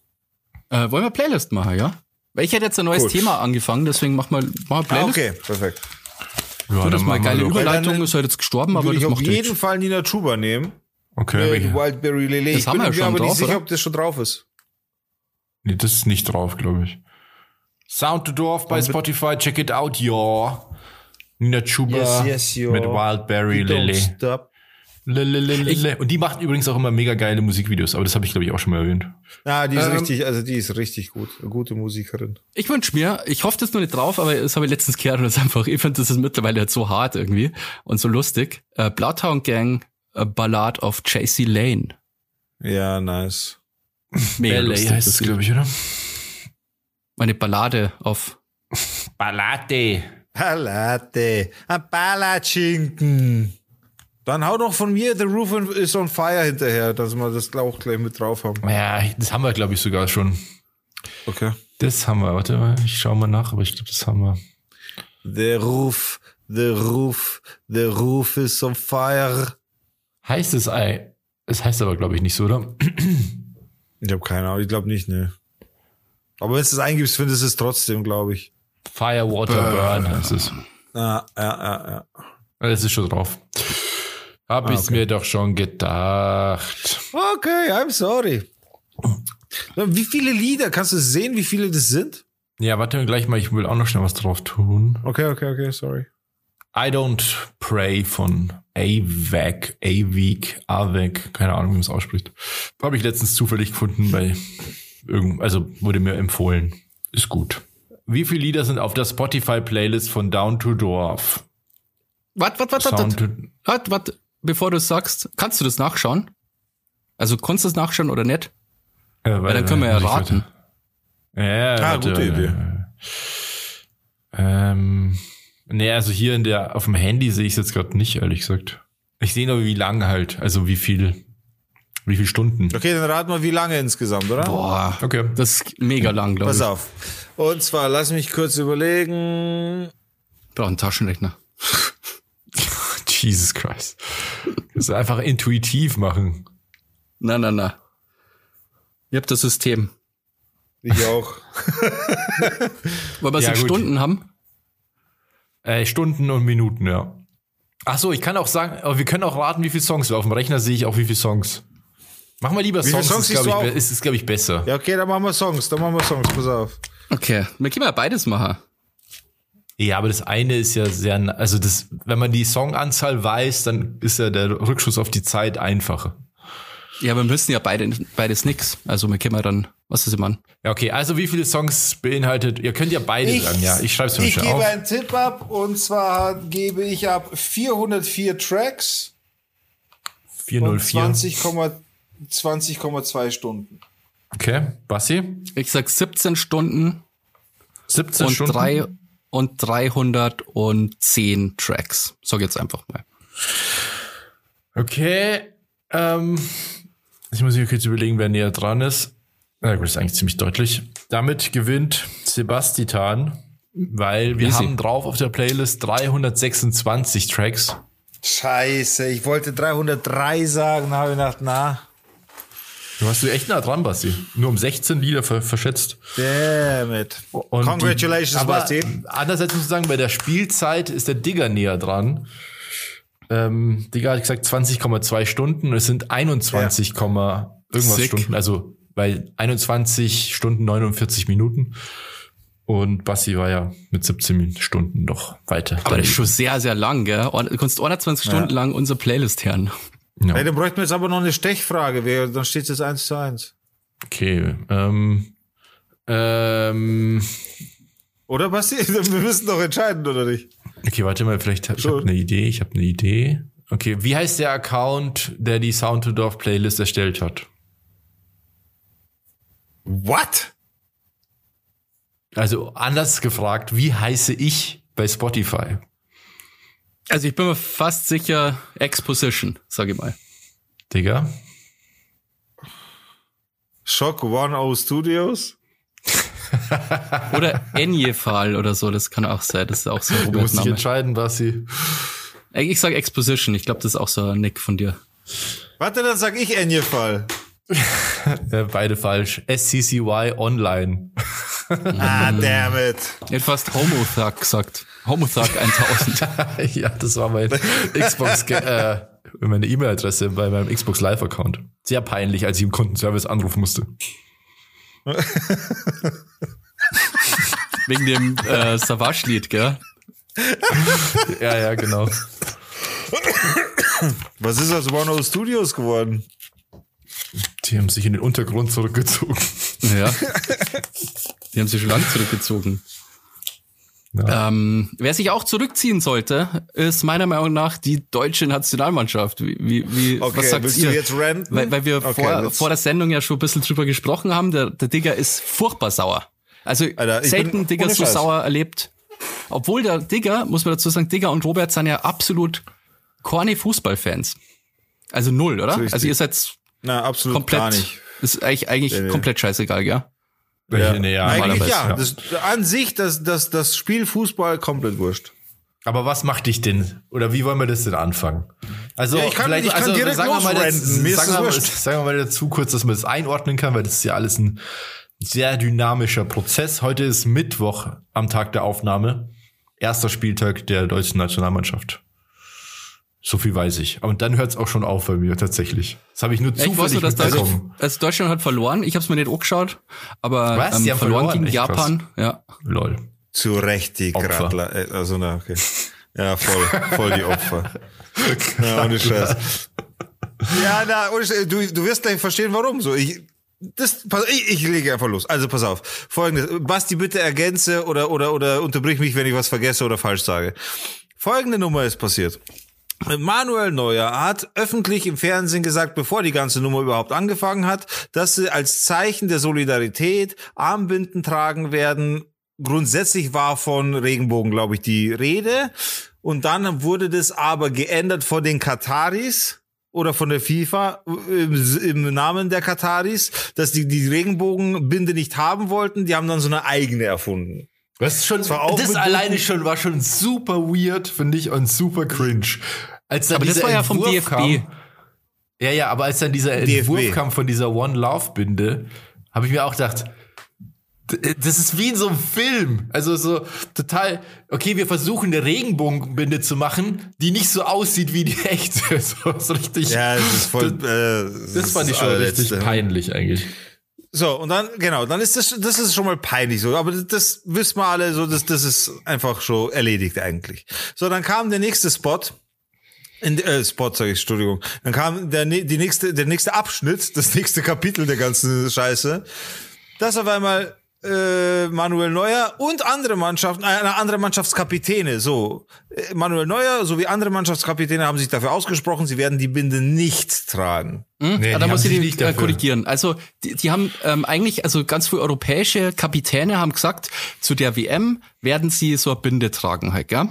Äh, wollen wir Playlist machen, ja? Weil ich hätte jetzt ein neues Cool. Thema angefangen, deswegen mach mal, mach mal Ah, Playlist. okay, perfekt. Ja, So, das dann mal machen wir geile. Überleitung, dann ist halt jetzt gestorben, aber Würde das ich auf macht jeden nichts. Fall Nina Chuba nehmen. Okay, welche? Wildberry Lele. Das ich haben bin wir ja mir schon aber drauf, nicht sicher, oder? ob das schon drauf ist. Nee, das ist nicht drauf, glaube ich. Sound to Dorf bei Spotify, check it out, ja. Nina Chuba yo. mit Wildberry Lily. stop. Lelelelele. Und die macht übrigens auch immer mega geile Musikvideos, aber das habe ich, glaube ich, auch schon mal erwähnt. Ah, die ist Ähm, richtig, also die ist richtig gut. Eine gute Musikerin. Ich wünsch mir, ich hoffe das nur nicht drauf, aber das habe ich letztens gehört und das ist einfach, ich finde das ist mittlerweile halt so hart irgendwie und so lustig. Äh, Bloodhound Gang, a Ballad of JC Lane. Ja, nice. Mega lustig. heißt das glaube ich, oder? Meine Ballade auf Ballade. Palate. Ein Palatschinken. Dann hau doch von mir The Roof is on Fire hinterher, dass wir das auch gleich mit drauf haben. Ja, das haben wir, glaube ich, sogar schon. Okay. Das haben wir. Warte mal, ich schaue mal nach, aber ich glaube, das haben wir. The Roof, The Roof, The Roof is on Fire. Heißt es Ei? Es heißt aber, glaube ich, nicht so, oder? Ich habe keine Ahnung, ich glaube nicht, ne. Aber wenn du es eingibst, findest du es trotzdem, glaube ich. Fire, Water, Burn heißt es. Ah, ja, ja, ja. Das ist schon drauf. Hab Ah, okay. mir doch schon gedacht. Okay, I'm sorry. Wie viele Lieder? Kannst du sehen, wie viele das sind? Ja, warte gleich mal, ich will auch noch schnell was drauf tun. Okay, okay, okay, sorry. I Don't Pray von Avec, Avec, Avec, keine Ahnung, wie man es ausspricht. Habe ich letztens zufällig gefunden bei irgend, also wurde mir empfohlen. Ist gut. Wie viele Lieder sind auf der Spotify-Playlist von Down to Dwarf? Warte, warte, warte, Sound warte. Warte, warte. Bevor du es sagst, kannst du das nachschauen? Also kannst du das nachschauen oder nicht? Äh, Weil dann können wir ja raten. Ja, Ah, warte, gute Idee. Ähm, nee, also hier in der, auf dem Handy sehe ich es jetzt gerade nicht, ehrlich gesagt. Ich sehe nur, wie lang halt, also wie viel, wie viel Stunden. Okay, dann raten wir, wie lange insgesamt, oder? Boah, Okay. das ist mega lang, glaube Pass ich. auf. Und zwar, lass mich kurz überlegen. Ich brauche einen Taschenrechner. Jesus Christ. Das ist einfach intuitiv machen. Na, na, na. Ihr habt das System. Ich auch. Weil wir Ja, so gut. Stunden haben. Äh, Stunden und Minuten, ja. Ach so, ich kann auch sagen, aber wir können auch raten, wie viele Songs. Auf dem Rechner sehe ich auch, wie viele Songs. Machen wir lieber Wie Songs, Songs ist, glaube ich, ist, ist, glaube ich, besser. Ja, okay, dann machen wir Songs. Dann machen wir Songs. Pass auf. Okay. Wir können ja beides machen. Ja, aber das eine ist ja sehr, also das, wenn man die Songanzahl weiß, dann ist ja der Rückschluss auf die Zeit einfacher. Ja, wir müssen ja beide, beides nix. Also wir können ja dann, was ist immer an? Ja, okay, also wie viele Songs beinhaltet, ihr könnt ja beide sagen, ja, ich schreibe es mir Ich schon gebe auf. einen Tipp ab und zwar gebe ich ab 404 Tracks und 404. 20,2 20,2 Stunden. Okay, Bassi? Ich sag 17 Stunden 17 und Stunden? drei und 310 Tracks. Sag jetzt einfach mal. Okay, ähm, ich muss mir kurz überlegen, wer näher dran ist. Na gut, ist eigentlich ziemlich deutlich. Damit gewinnt Sebastian, weil wir Easy. haben drauf auf der Playlist 326 Tracks. Scheiße, ich wollte 303 sagen, habe ich gedacht, na, Du hast du echt nah dran, Basti. Nur um 16 Lieder ver verschätzt. damn it. Und Congratulations, die, aber Basti. Andererseits muss ich sagen, bei der Spielzeit ist der Digger näher dran. Ähm, Digger hat gesagt 20,2 Stunden und es sind 21, irgendwas Sick. Stunden. Also bei 21 Stunden 49 Minuten. Und Basti war ja mit 17 Stunden doch weiter. Aber das ist schon sehr, sehr lang, gell? Du kannst 21 Stunden lang unsere Playlist hören. Ja. Hey, dann bräuchten wir jetzt aber noch eine Stechfrage, wer- dann steht es jetzt 1 zu 1. Okay. Ähm, ähm, Oder, Basti? Wir müssen doch entscheiden, oder nicht? Okay, warte mal, vielleicht hab, ich habe eine Idee, ich habe eine Idee. Okay, wie heißt der Account, der die Sound to Dorf Playlist erstellt hat? What? Also anders gefragt, wie heiße ich bei Spotify? Also ich bin mir fast sicher Exposition, sag ich mal. Digga? Shock One O Studios? Oder Enjefal oder so, das kann auch sein. Das ist auch so ein Du musst dich entscheiden, Basti. Ich sag Exposition, ich glaube, das ist auch so ein Nick von dir. Warte, dann sag ich Enjefall. Äh, beide falsch. SCCY Online. Ah, damn it. Fast Homothug gesagt. Homothug 1000. ja, das war mein Xbox, äh, meine E-Mail-Adresse bei meinem Xbox Live-Account. Sehr peinlich, als ich im Kundenservice anrufen musste. Wegen dem äh, Savage-Lied, gell? Ja, ja, genau. Was ist aus One O Studios geworden? Die haben sich in den Untergrund zurückgezogen. Ja. Die haben sich schon lange zurückgezogen. Ja. Ähm, wer sich auch zurückziehen sollte, ist meiner Meinung nach die deutsche Nationalmannschaft. Wie, wie, wie Okay, was sagt willst ihr? du jetzt ranten? Weil, weil wir Okay, vor, vor der Sendung ja schon ein bisschen drüber gesprochen haben. Der, der Digger ist furchtbar sauer. Also Alter, selten Digger so sauer erlebt. Obwohl der Digger, muss man dazu sagen, Digger und Robert sind ja absolut corny Fußballfans. Also null, oder? Also ihr seid Na, absolut komplett, gar nicht. ist eigentlich, eigentlich Nee, nee. komplett scheißegal, gell? Ja. Nee, ja, Eigentlich ja. ja. Das, an sich, das, das, das Spiel Fußball komplett wurscht. Aber was macht dich denn? Oder wie wollen wir das denn anfangen? Also Ja, ich kann- vielleicht, ich kann also direkt sagen wir mal, Mir ist sagen, wir mal, sagen wir mal dazu kurz, dass man das einordnen kann, weil das ist ja alles ein sehr dynamischer Prozess. Heute ist Mittwoch am Tag der Aufnahme. Erster Spieltag der deutschen Nationalmannschaft. So viel weiß ich. Und dann hört es auch schon auf bei mir tatsächlich. Das habe ich nur ich zufällig dass da mitbekommen. also Deutschland hat verloren. Ich habe es mir nicht angeschaut, aber Was? ähm, verloren, verloren? gegen Echt Japan. Ja. Lol. Zu Recht die Opfer. Gradler. äh, Also, na, okay. Ja, voll, voll die Opfer. Ja, ohne Scheiß. Ja, na. Du, du wirst gleich verstehen, warum. So, ich, das, pass, ich, ich lege einfach los. Also pass auf. Folgendes. Basti, bitte ergänze oder, oder, oder unterbrich mich, wenn ich was vergesse oder falsch sage. Folgende Nummer ist passiert. Manuel Neuer hat öffentlich im Fernsehen gesagt, bevor die ganze Nummer überhaupt angefangen hat, dass sie als Zeichen der Solidarität Armbinden tragen werden. Grundsätzlich war von Regenbogen, glaube ich, die Rede. Und dann wurde das aber geändert von den Kataris oder von der FIFA im, im Namen der Kataris, dass die die Regenbogenbinde nicht haben wollten. Die haben dann so eine eigene erfunden. Das ist schon, das mit alleine schon war schon super weird, finde ich, und super cringe. Als dann Aber das war ja vom DFB. Kam, ja, ja, aber als dann dieser Entwurf DFB. kam von dieser One Love Binde, habe ich mir auch gedacht, das ist wie in so einem Film. Also so total, okay, wir versuchen eine Regenbogenbinde zu machen, die nicht so aussieht wie die echte. So, so richtig. Ja, das ist voll. äh, das fand ich schon richtig allerletzte. peinlich eigentlich. So, und dann, genau, dann ist das, das ist schon mal peinlich so, aber das, das wissen wir alle, so, das, das ist einfach schon erledigt eigentlich. So, dann kam der nächste Spot, in, äh, Spot, sage ich, Entschuldigung. Dann kam der, die nächste, der nächste Abschnitt, das nächste Kapitel der ganzen Scheiße, dass auf einmal äh, Manuel Neuer und andere Mannschaften, äh, andere Mannschaftskapitäne, so äh, Manuel Neuer sowie andere Mannschaftskapitäne haben sich dafür ausgesprochen, sie werden die Binde nicht tragen. Hm? Nee, ja, die da muss ich den nicht äh, korrigieren. Also die, die haben ähm, eigentlich, also ganz viele europäische Kapitäne haben gesagt, zu der WM werden sie so eine Binde tragen halt, gell?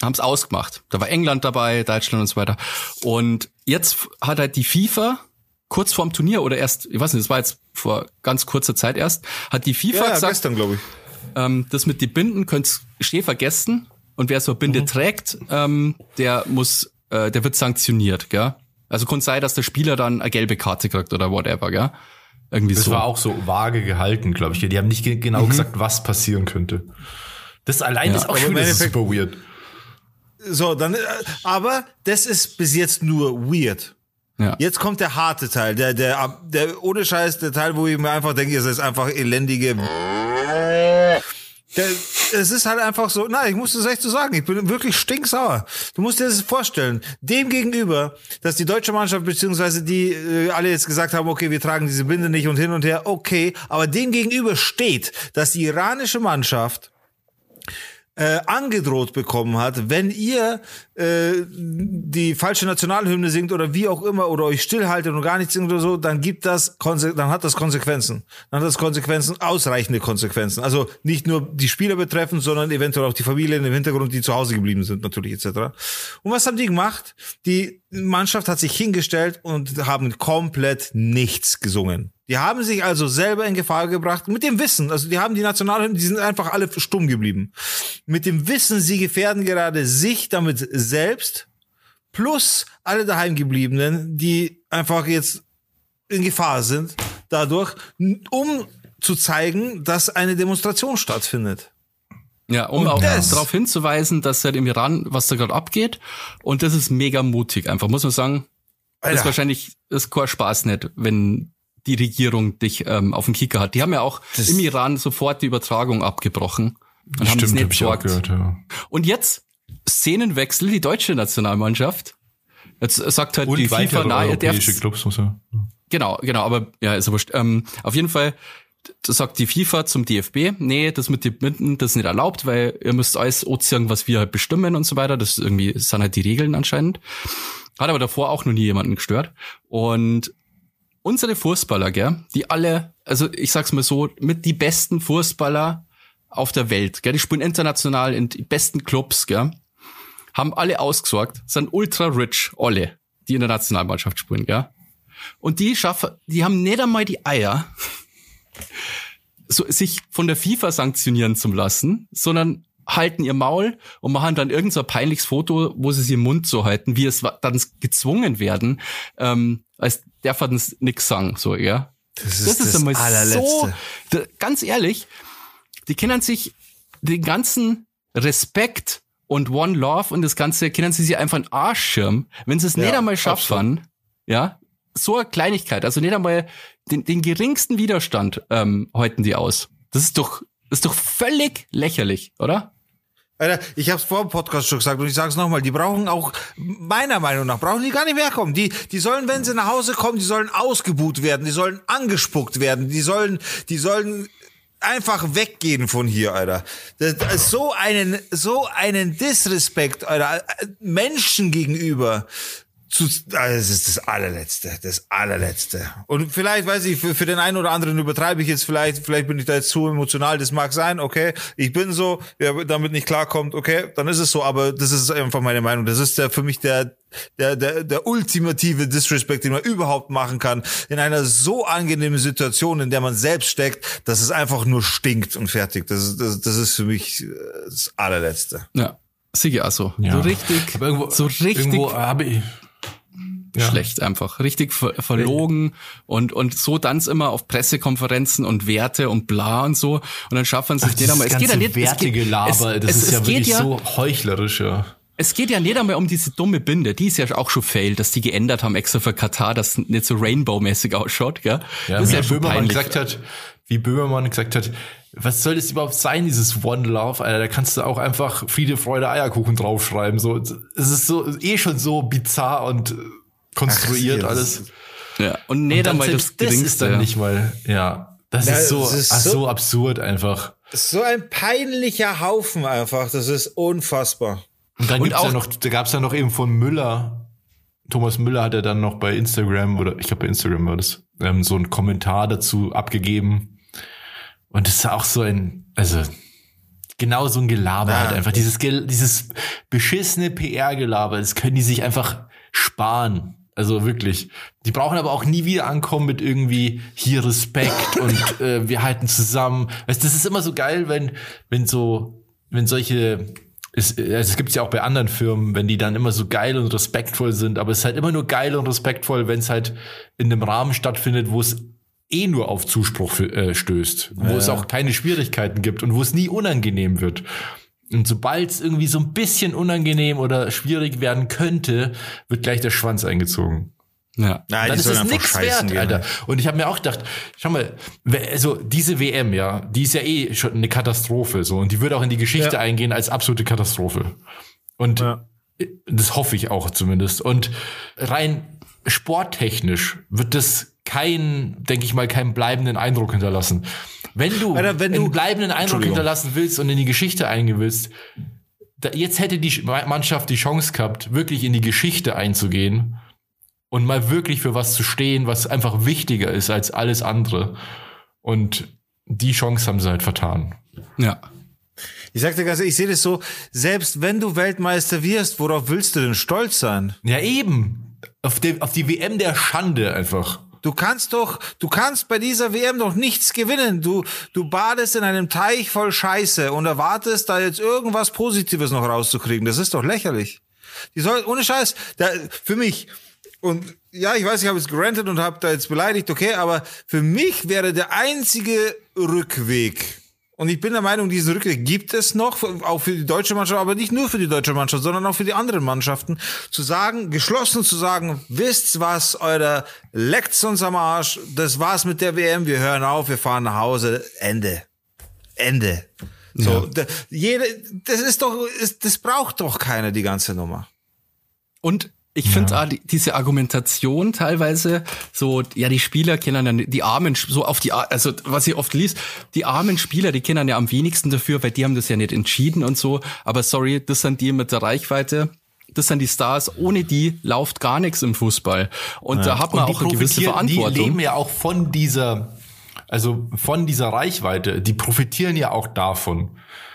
Haben es ausgemacht. Da war England dabei, Deutschland und so weiter. Und jetzt hat halt die FIFA kurz vorm Turnier oder erst, ich weiß nicht, das war jetzt vor ganz kurzer Zeit erst, hat die FIFA Ja, ja gesagt, gestern, glaube ich. ähm, das mit den Binden könnt ihr vergessen. Und wer so eine Binde trägt, ähm, der muss, äh, der wird sanktioniert, gell? Also kann sein, dass der Spieler dann eine gelbe Karte kriegt oder whatever, gell? Irgendwie Das so. war auch so vage gehalten, glaube ich. Die haben nicht ge- genau gesagt, was passieren könnte. Das allein ist auch schon super weird. So, dann, äh, aber das ist bis jetzt nur weird. Ja. Jetzt kommt der harte Teil, der, der, der ohne Scheiß, der Teil, wo ich mir einfach denke, es ist einfach elendige. Der, es ist halt einfach so, nein, ich muss das echt so sagen, ich bin wirklich stinksauer. Du musst dir das vorstellen, dem gegenüber, dass die deutsche Mannschaft beziehungsweise die äh, alle jetzt gesagt haben, okay, wir tragen diese Binde nicht und hin und her, okay, aber dem gegenüber steht, dass die iranische Mannschaft äh, angedroht bekommen hat, wenn ihr äh, die falsche Nationalhymne singt oder wie auch immer oder euch stillhaltet und gar nichts singt oder so, dann gibt das dann hat das Konsequenzen. Dann hat das Konsequenzen, ausreichende Konsequenzen. Also nicht nur die Spieler betreffend, sondern eventuell auch die Familien im Hintergrund, die zu Hause geblieben sind, natürlich etc. Und was haben die gemacht? Die Mannschaft hat sich hingestellt und haben komplett nichts gesungen. Die haben sich also selber in Gefahr gebracht mit dem Wissen, also die haben die Nationalhymne, die sind einfach alle stumm geblieben. Mit dem Wissen, sie gefährden gerade sich damit selbst plus alle daheimgebliebenen, die einfach jetzt in Gefahr sind, dadurch, um zu zeigen, dass eine Demonstration stattfindet. Ja, um Und auch das- darauf hinzuweisen, dass halt im Iran, was da gerade abgeht. Und das ist mega mutig, einfach, muss man sagen. Das ist Alter. wahrscheinlich, das ist kein Spaß nicht, wenn die Regierung dich ähm, auf den Kicker hat. Die haben ja auch Das- im Iran sofort die Übertragung abgebrochen und haben das hab nicht ich auch gesagt. gehört, ja. Und jetzt Szenenwechsel, die deutsche Nationalmannschaft. Jetzt sagt halt Und die FIFA, europäische dürft, Clubs muss er. genau, genau, aber ja, ist ja wurscht. Ähm, auf jeden Fall das sagt die FIFA zum DFB, nee, das mit den Binden, das ist nicht erlaubt, weil ihr müsst alles anziehen, was wir halt bestimmen und so weiter. Das ist irgendwie, das sind halt die Regeln anscheinend. Hat aber davor auch noch nie jemanden gestört. Und unsere Fußballer, gell, die alle, also ich sag's mal so, mit die besten Fußballer auf der Welt, gell, die spielen international in die besten Clubs, gell, haben alle ausgesorgt, sind ultra rich, alle, die in der Nationalmannschaft spielen, gell. Und die schaffen, die haben nicht einmal die Eier, so, sich von der FIFA sanktionieren zu lassen, sondern halten ihr Maul und machen dann irgend so ein peinliches Foto, wo sie sich im Mund so halten, wie es dann gezwungen werden, ähm, als darf man nix sagen, so, ja. Das Das ist einmal so, da, ganz ehrlich, die kennen sich den ganzen Respekt und One Love und das Ganze können sie sich einfach einen Arsch schirmen, wenn sie es nicht Ja, einmal schaffen, ja, so eine Kleinigkeit, also nicht einmal den, den geringsten Widerstand ähm, halten die aus. Das ist doch, das ist doch völlig lächerlich, oder? Alter, ich hab's vor dem Podcast schon gesagt und ich sag's nochmal, die brauchen auch, meiner Meinung nach, brauchen die gar nicht mehr kommen. Die, die sollen, wenn sie nach Hause kommen, die sollen ausgebuht werden, die sollen angespuckt werden, die sollen, die sollen einfach weggehen von hier, Alter. Das ist so einen, so einen Disrespekt, Alter, Menschen gegenüber. Zu, also das ist das allerletzte, das allerletzte. Und vielleicht, weiß ich, für, für den einen oder anderen übertreibe ich jetzt vielleicht, vielleicht bin ich da jetzt zu emotional, das mag sein, okay, ich bin so, wer damit nicht klarkommt, okay, dann ist es so, aber das ist einfach meine Meinung. Das ist der, für mich der, der, der, der ultimative Disrespect, den man überhaupt machen kann, in einer so angenehmen Situation, in der man selbst steckt, dass es einfach nur stinkt und fertig. Das ist, das, das ist für mich äh, das allerletzte. Ja. Sicher also. Ja. So richtig, Aber irgendwo, so richtig Irgendwo habe ich. Ja. schlecht einfach. Richtig ver verlogen und, und so dann immer auf Pressekonferenzen und Werte und bla und so. Und dann schaffen sie es nicht einmal. Es geht ja nicht, Wertegelaber, es, das es, ist ja es geht wirklich ja, so heuchlerisch, ja. Es geht ja nicht einmal um diese dumme Binde. Die ist ja auch schon fail, dass die geändert haben extra für Katar, dass nicht so Rainbow-mäßig ausschaut, gell? Ja, das ist wie ja schon Böhmermann gesagt hat, wie Böhmermann gesagt hat, was soll das überhaupt sein, dieses One Love, Alter? Da kannst du auch einfach Friede, Freude, Eierkuchen draufschreiben. So, es ist so, eh schon so bizarr und konstruiert Ach, alles. Ja. Und nicht Und dann einmal das selbst das ist dann nicht mal, ja. Das Ja, ist so, es ist ach, so- so absurd einfach. So ein peinlicher Haufen einfach, das ist unfassbar. Und dann Und gibt's ja auch- noch, da gab's ja noch eben von Müller. Thomas Müller hat ja dann noch bei Instagram oder ich glaube bei Instagram war das ähm, so einen Kommentar dazu abgegeben. Und das ist auch so ein, also genau so ein Gelaber Ah, halt einfach. Dieses, dieses beschissene PR-Gelaber, das können die sich einfach sparen. Also wirklich. Die brauchen aber auch nie wieder ankommen mit irgendwie hier Respekt und äh, wir halten zusammen. Weißt, das ist immer so geil, wenn, wenn so, wenn solche es, also es gibt ja auch bei anderen Firmen, wenn die dann immer so geil und respektvoll sind, aber es ist halt immer nur geil und respektvoll, wenn es halt in einem Rahmen stattfindet, wo es eh nur auf Zuspruch äh, stößt, wo es auch keine Schwierigkeiten gibt und wo es nie unangenehm wird. Und sobald es irgendwie so ein bisschen unangenehm oder schwierig werden könnte, wird gleich der Schwanz eingezogen. Ja. Nein, Dann ist es scheißen wert, gehen. Alter. Und ich habe mir auch gedacht, schau mal, also diese WM, ja, die ist ja eh schon eine Katastrophe, so und die wird auch in die Geschichte Ja. eingehen als absolute Katastrophe. Und Ja. das hoffe ich auch zumindest. Und rein sporttechnisch wird das kein, denke ich mal, keinen bleibenden Eindruck hinterlassen. Wenn du, Alter, wenn du- einen bleibenden Eindruck hinterlassen willst und in die Geschichte eingehen willst, da, jetzt hätte die Mannschaft die Chance gehabt, wirklich in die Geschichte einzugehen und mal wirklich für was zu stehen, was einfach wichtiger ist als alles andere. Und die Chance haben sie halt vertan. Ja. Ich sag dir ganz ehrlich, ich sehe das so, selbst wenn du Weltmeister wirst, worauf willst du denn stolz sein? Ja, eben. Auf, die- auf die WM der Schande einfach. Du kannst doch, du kannst bei dieser WM doch nichts gewinnen. Du, du badest in einem Teich voll Scheiße und erwartest da jetzt irgendwas Positives noch rauszukriegen. Das ist doch lächerlich. Die soll, ohne Scheiß, da, für mich, und ja, ich weiß, ich habe jetzt gerantet und habe da jetzt beleidigt, okay, aber für mich wäre der einzige Rückweg, und ich bin der Meinung, diesen Rückweg gibt es noch, auch für die deutsche Mannschaft, aber nicht nur für die deutsche Mannschaft, sondern auch für die anderen Mannschaften, zu sagen, geschlossen zu sagen, wisst's was, Alter, leckt's uns am Arsch, das war's mit der WM, wir hören auf, wir fahren nach Hause, Ende. Ende. So, da, jede, das ist doch, ist, das braucht doch keiner, die ganze Nummer. Und ich finde auch die, diese Argumentation teilweise so, ja, die Spieler kennen dann die armen, so auf die, also was ich oft liest, die armen Spieler, die kennen ja am wenigsten dafür, weil die haben das ja nicht entschieden und so. Aber sorry, das sind die mit der Reichweite. Das sind die Stars. Ohne die läuft gar nichts im Fußball. Und da hat man auch eine gewisse profitieren- Die Verantwortung. leben ja auch von dieser, also von dieser Reichweite. Die profitieren ja auch davon.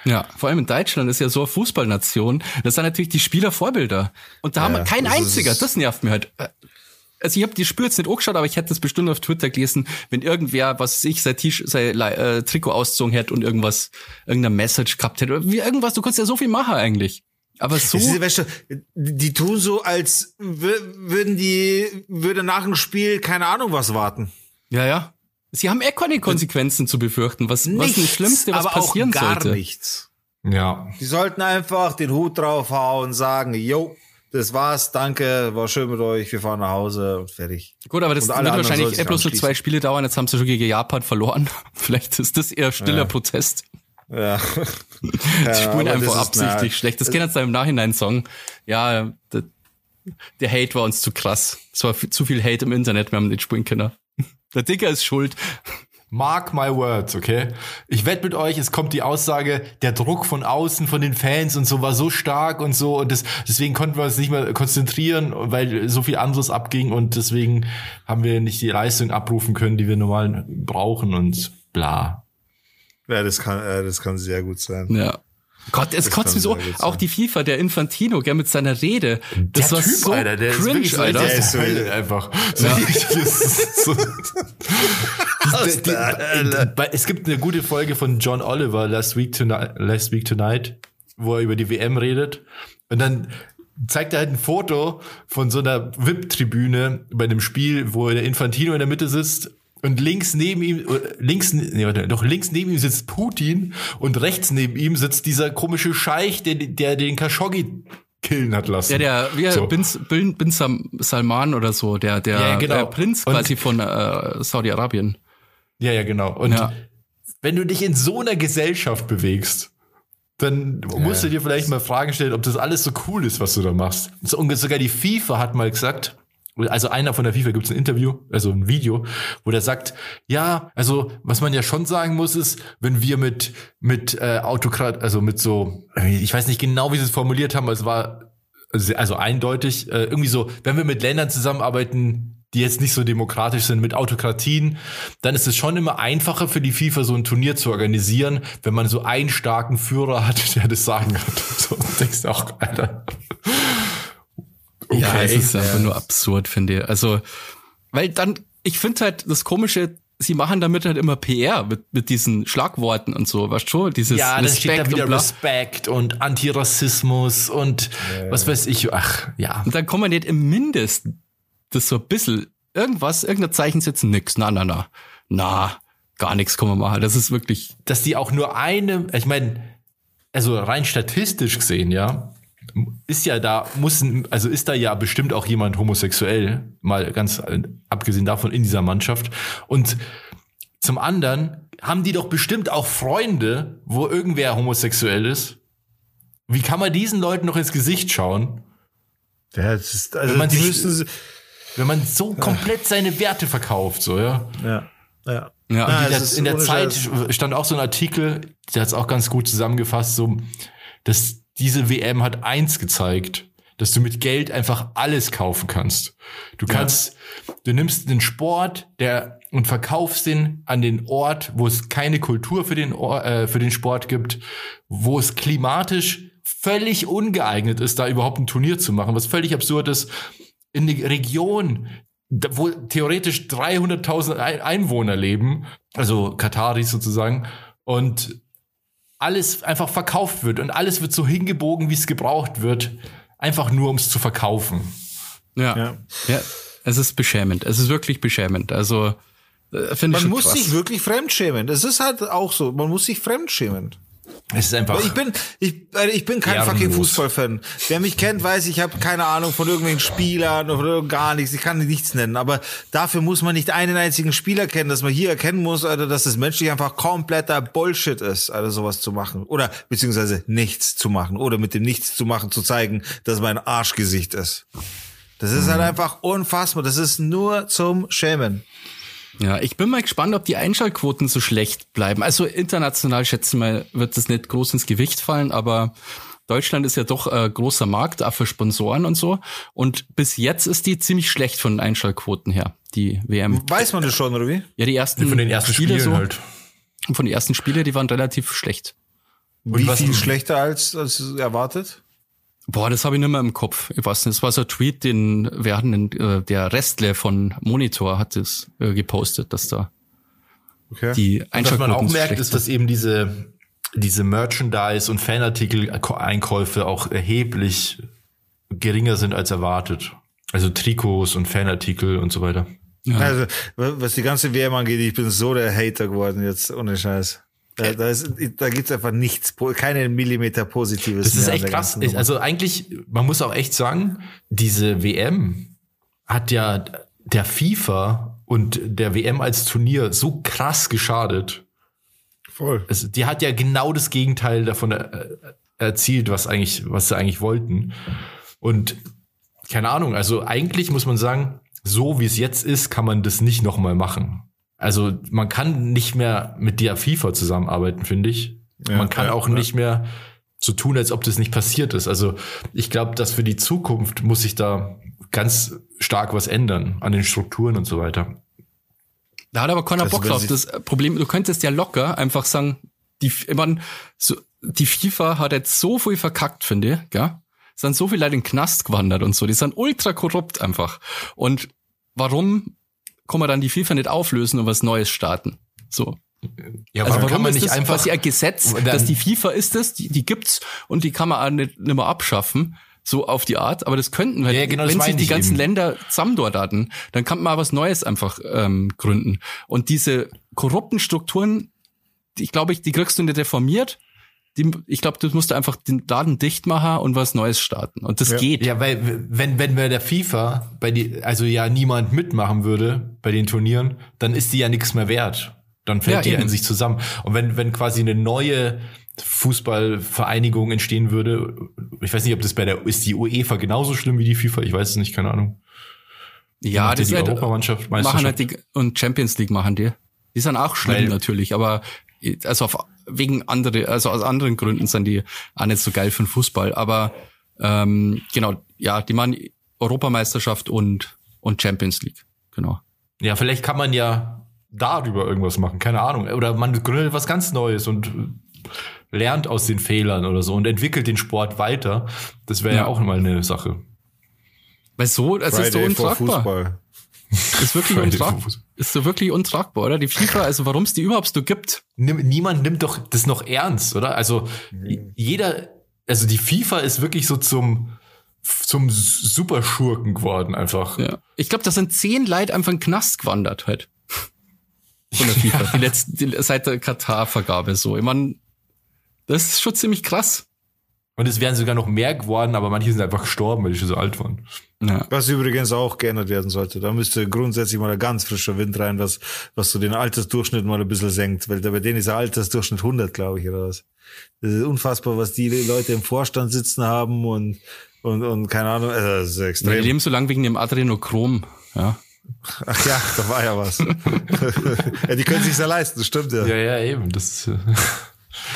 Ja, vor allem in Deutschland ist ja so eine Fußballnation. Das sind natürlich die Spieler Vorbilder. Und da haben wir kein das einziger. Das nervt mir halt. Also ich habe die Spür jetzt nicht angeschaut, aber ich hätte das bestimmt auf Twitter gelesen, wenn irgendwer, was weiß ich, sein, T sein äh, Trikot ausgezogen hätte und irgendwas, irgendeine Message gehabt hätte. Oder wie irgendwas, du kannst ja so viel machen eigentlich. Aber so. Weißt du, die tun so, als wür- würden die, würde nach dem Spiel keine Ahnung was warten. Ja, ja. Sie haben eh keine Konsequenzen zu befürchten, was, was das Schlimmste, was aber passieren auch gar sollte. nichts. Ja. Die sollten einfach den Hut draufhauen, sagen, yo, das war's, danke, war schön mit euch, wir fahren nach Hause und fertig. Gut, aber das wird wahrscheinlich eh bloß nur zwei Spiele dauern. Jetzt haben sie schon gegen Japan verloren. Vielleicht ist das eher stiller Ja. Protest. Ja. Die spielen aber einfach ist, absichtlich na, schlecht. Das kann jetzt dann im Nachhinein sagen. Ja, der, der Hate war uns zu krass. Es war zu viel Hate im Internet, wir haben nicht spielen können. Der Dicker ist schuld. Mark my words, okay? Ich wette mit euch, es kommt die Aussage, der Druck von außen, von den Fans und so war so stark und so und das, deswegen konnten wir uns nicht mehr konzentrieren, weil so viel anderes abging und deswegen haben wir nicht die Leistung abrufen können, die wir normal brauchen und bla. Ja, das kann, äh, das kann sehr gut sein. Ja. Gott, es Das kotzt mich so. Auch die FIFA, der Infantino, gell, mit seiner Rede. Das der war Typ, so Alter, der ist cringe, wirklich so Alter. der ist ist so- Hölle einfach. Ist so. Die- die- die- Es gibt eine gute Folge von John Oliver, Last Week Tonight, Last Week Tonight, wo er über die WM redet. Und dann zeigt er halt ein Foto von so einer VIP-Tribüne bei einem Spiel, wo der Infantino in der Mitte sitzt. Und links neben ihm, äh, links, nee, warte, doch links neben ihm sitzt Putin und rechts neben ihm sitzt dieser komische Scheich, der, der den Khashoggi killen hat lassen. Ja, der, wie So. Bin, Bin, Bin Salman oder so, der, der, Ja, genau. der Prinz Und- quasi von äh, Saudi-Arabien. Ja, ja, genau. Und Ja. wenn du dich in so einer Gesellschaft bewegst, dann musst du dir vielleicht mal Fragen stellen, ob das alles so cool ist, was du da machst. Und sogar die FIFA hat mal gesagt, also einer von der FIFA gibt es ein Interview, also ein Video, wo der sagt, ja, also was man ja schon sagen muss, ist, wenn wir mit mit äh, Autokrat, also mit so, ich weiß nicht genau, wie sie es formuliert haben, aber es war also eindeutig äh, irgendwie so, wenn wir mit Ländern zusammenarbeiten, die jetzt nicht so demokratisch sind, mit Autokratien, dann ist es schon immer einfacher für die FIFA so ein Turnier zu organisieren, wenn man so einen starken Führer hat, der das Sagen hat. So denkst du auch, Alter. Ja, es Okay. ist einfach nur absurd, finde ich. Also, weil dann, ich finde halt das Komische, sie machen damit halt immer PR mit, mit diesen Schlagworten und so, weißt du, schon? dieses Ja, dann steht da Respekt wieder und. Respekt und Antirassismus und was weiß ich. Ach, ja. Und dann kann man nicht im Mindesten das so ein bisschen, irgendwas, irgendein Zeichen setzen, nix, na, na, na, na, gar nichts kann man machen. Das ist wirklich, dass die auch nur eine, ich meine, also rein statistisch gesehen, ja, ist ja da, muss, ein- also ist da ja bestimmt auch jemand homosexuell, mal ganz äh, abgesehen davon in dieser Mannschaft. Und zum anderen haben die doch bestimmt auch Freunde, wo irgendwer homosexuell ist. Wie kann man diesen Leuten noch ins Gesicht schauen, Ja, das ist, also Wenn man die sich- müssen, wenn man so komplett seine Werte verkauft, so, ja? ja, ja. ja, Na, der, in der Zeit Scheiß. stand auch so ein Artikel, der hat es auch ganz gut zusammengefasst, so, dass diese WM hat eins gezeigt, dass du mit Geld einfach alles kaufen kannst. Du kannst, du nimmst den Sport, der und verkaufst den an den Ort, wo es keine Kultur für den äh, für den Sport gibt, wo es klimatisch völlig ungeeignet ist, da überhaupt ein Turnier zu machen, was völlig absurd ist. In der Region, wo theoretisch 300.000 Ein- Einwohner leben, also Kataris sozusagen, und alles einfach verkauft wird und alles wird so hingebogen, wie es gebraucht wird, einfach nur um es zu verkaufen. ja, Ja. ja, es ist beschämend. Es ist wirklich beschämend. Also, äh, finde ich Man muss krass. sich wirklich fremdschämen. Das ist halt auch so. Man muss sich fremdschämen. Es ist einfach. Ich bin, ich, äh, ich bin kein Ehrenlos. fucking Fußballfan. Wer mich kennt, weiß, ich habe keine Ahnung von irgendwelchen Spielern oder gar nichts. Ich kann nichts nennen. Aber dafür muss man nicht einen einzigen Spieler kennen, dass man hier erkennen muss, Alter, dass das menschlich einfach kompletter Bullshit ist, Alter, sowas zu machen. Oder beziehungsweise nichts zu machen. Oder mit dem Nichts zu machen zu zeigen, dass mein Arschgesicht ist. Das ist halt einfach unfassbar. Das ist nur zum Schämen. Ja, ich bin mal gespannt, ob die Einschaltquoten so schlecht bleiben. Also international schätze ich mal, wird das nicht groß ins Gewicht fallen, aber Deutschland ist ja doch äh, großer Markt, auch für Sponsoren und so. Und bis jetzt ist die ziemlich schlecht von den Einschaltquoten her, die WM. Weiß man das schon, oder wie? Ja, die ersten, von den ersten Spiele Spielen so, halt. von den ersten Spiele, die waren relativ schlecht. Wie was- viel schlechter als, als erwartet? Boah, das habe ich nicht mehr im Kopf. Ich weiß nicht, es war so ein Tweet, den wir hatten, den, äh, der Restle von Monitor hat es äh, gepostet, dass da Okay. die Und was man Einschaltquoten auch so merkt, ist, dass eben diese, diese Merchandise- und Fanartikel-Einkäufe auch erheblich geringer sind als erwartet. Also Trikots und Fanartikel und so weiter. Ja. Also, was die ganze WM angeht, ich bin so der Hater geworden jetzt, ohne Scheiß. Da, da, ist, da gibt's einfach nichts, keine Millimeter Positives. Das ist echt krass. Also eigentlich, man muss auch echt sagen, diese WM hat ja der FIFA und der WM als Turnier so krass geschadet. Voll. Es, die hat ja genau das Gegenteil davon äh, erzielt, was eigentlich, was sie eigentlich wollten. Und keine Ahnung, also eigentlich muss man sagen, so wie es jetzt ist, kann man das nicht nochmal machen. Also man kann nicht mehr mit der FIFA zusammenarbeiten, finde ich. Ja, man kann ja, auch ja. nicht mehr so tun, als ob das nicht passiert ist. Also ich glaube, dass für die Zukunft muss sich da ganz stark was ändern an den Strukturen und so weiter. Da hat aber keiner Also Bock drauf. Das Problem, du könntest ja locker einfach sagen, die, ich mein, so, die FIFA hat jetzt so viel verkackt, finde ich, gell? Es sind so viele Leute in den Knast gewandert und so. Die sind ultra korrupt einfach. Und warum kann man dann die FIFA nicht auflösen und was Neues starten? So. Ja, Also warum kann man ist nicht das einfach quasi ein Gesetz, dass die FIFA ist das, die, die gibt's und die kann man auch nicht, nicht mehr abschaffen, so auf die Art, aber das könnten, weil Ja, genau, wenn sich die ganzen eben. Länder zusammen dort hatten, dann kann man auch was Neues einfach ähm, gründen. Und diese korrupten Strukturen, die, ich glaube, ich, die kriegst du nicht reformiert. Die, ich glaube, du musst einfach den Laden dicht machen und was Neues starten. Und das Ja. geht. Ja, weil wenn wenn bei der FIFA bei die also ja niemand mitmachen würde bei den Turnieren, dann ist die ja nichts mehr wert. Dann fällt Ja, die ja eben. in sich zusammen. Und wenn wenn quasi eine neue Fußballvereinigung entstehen würde, ich weiß nicht, ob das bei der ist die UEFA genauso schlimm wie die FIFA, ich weiß es nicht, keine Ahnung. Ja, macht das die ist halt, Europamannschaft, machen halt die, und Champions League machen die. Die sind auch schlimm Weil- natürlich, aber also auf, wegen andere, also aus anderen Gründen sind die auch nicht so geil für den Fußball. Aber ähm, genau, ja, die machen Europameisterschaft und und Champions League, genau. Ja, vielleicht kann man ja darüber irgendwas machen, keine Ahnung. Oder man gründet was ganz Neues und lernt aus den Fehlern oder so und entwickelt den Sport weiter. Das wäre ja. Ja. auch mal eine Sache. Weil so, es ist so untragbar. Fußball. Ist wirklich untragbar. Ist so wirklich untragbar, oder? Die FIFA, also warum es die überhaupt so gibt. Nimm, niemand nimmt doch das noch ernst, oder? Also jeder, also die FIFA ist wirklich so zum zum Superschurken geworden einfach. Ja. Ich glaube, da sind zehn Leute einfach in den Knast gewandert halt. Von der FIFA. Die letzten, die, seit der Katar-Vergabe so. Ich mein, das ist schon ziemlich krass. Und es wären sogar noch mehr geworden, aber manche sind einfach gestorben, weil die schon so alt waren. Ja. Was übrigens auch geändert werden sollte. Da müsste grundsätzlich mal ein ganz frischer Wind rein, was, was so den Altersdurchschnitt mal ein bisschen senkt. Weil da bei denen ist der Altersdurchschnitt 100, glaube ich, oder was. Das ist unfassbar, was die Leute im Vorstand sitzen haben und, und, und keine Ahnung, also das ist Wir extrem. leben so lang wegen dem Adrenochrom. Ja. Ach ja, da war ja was. ja, die können sich's ja leisten, das stimmt ja. Ja, ja, eben. Das, äh,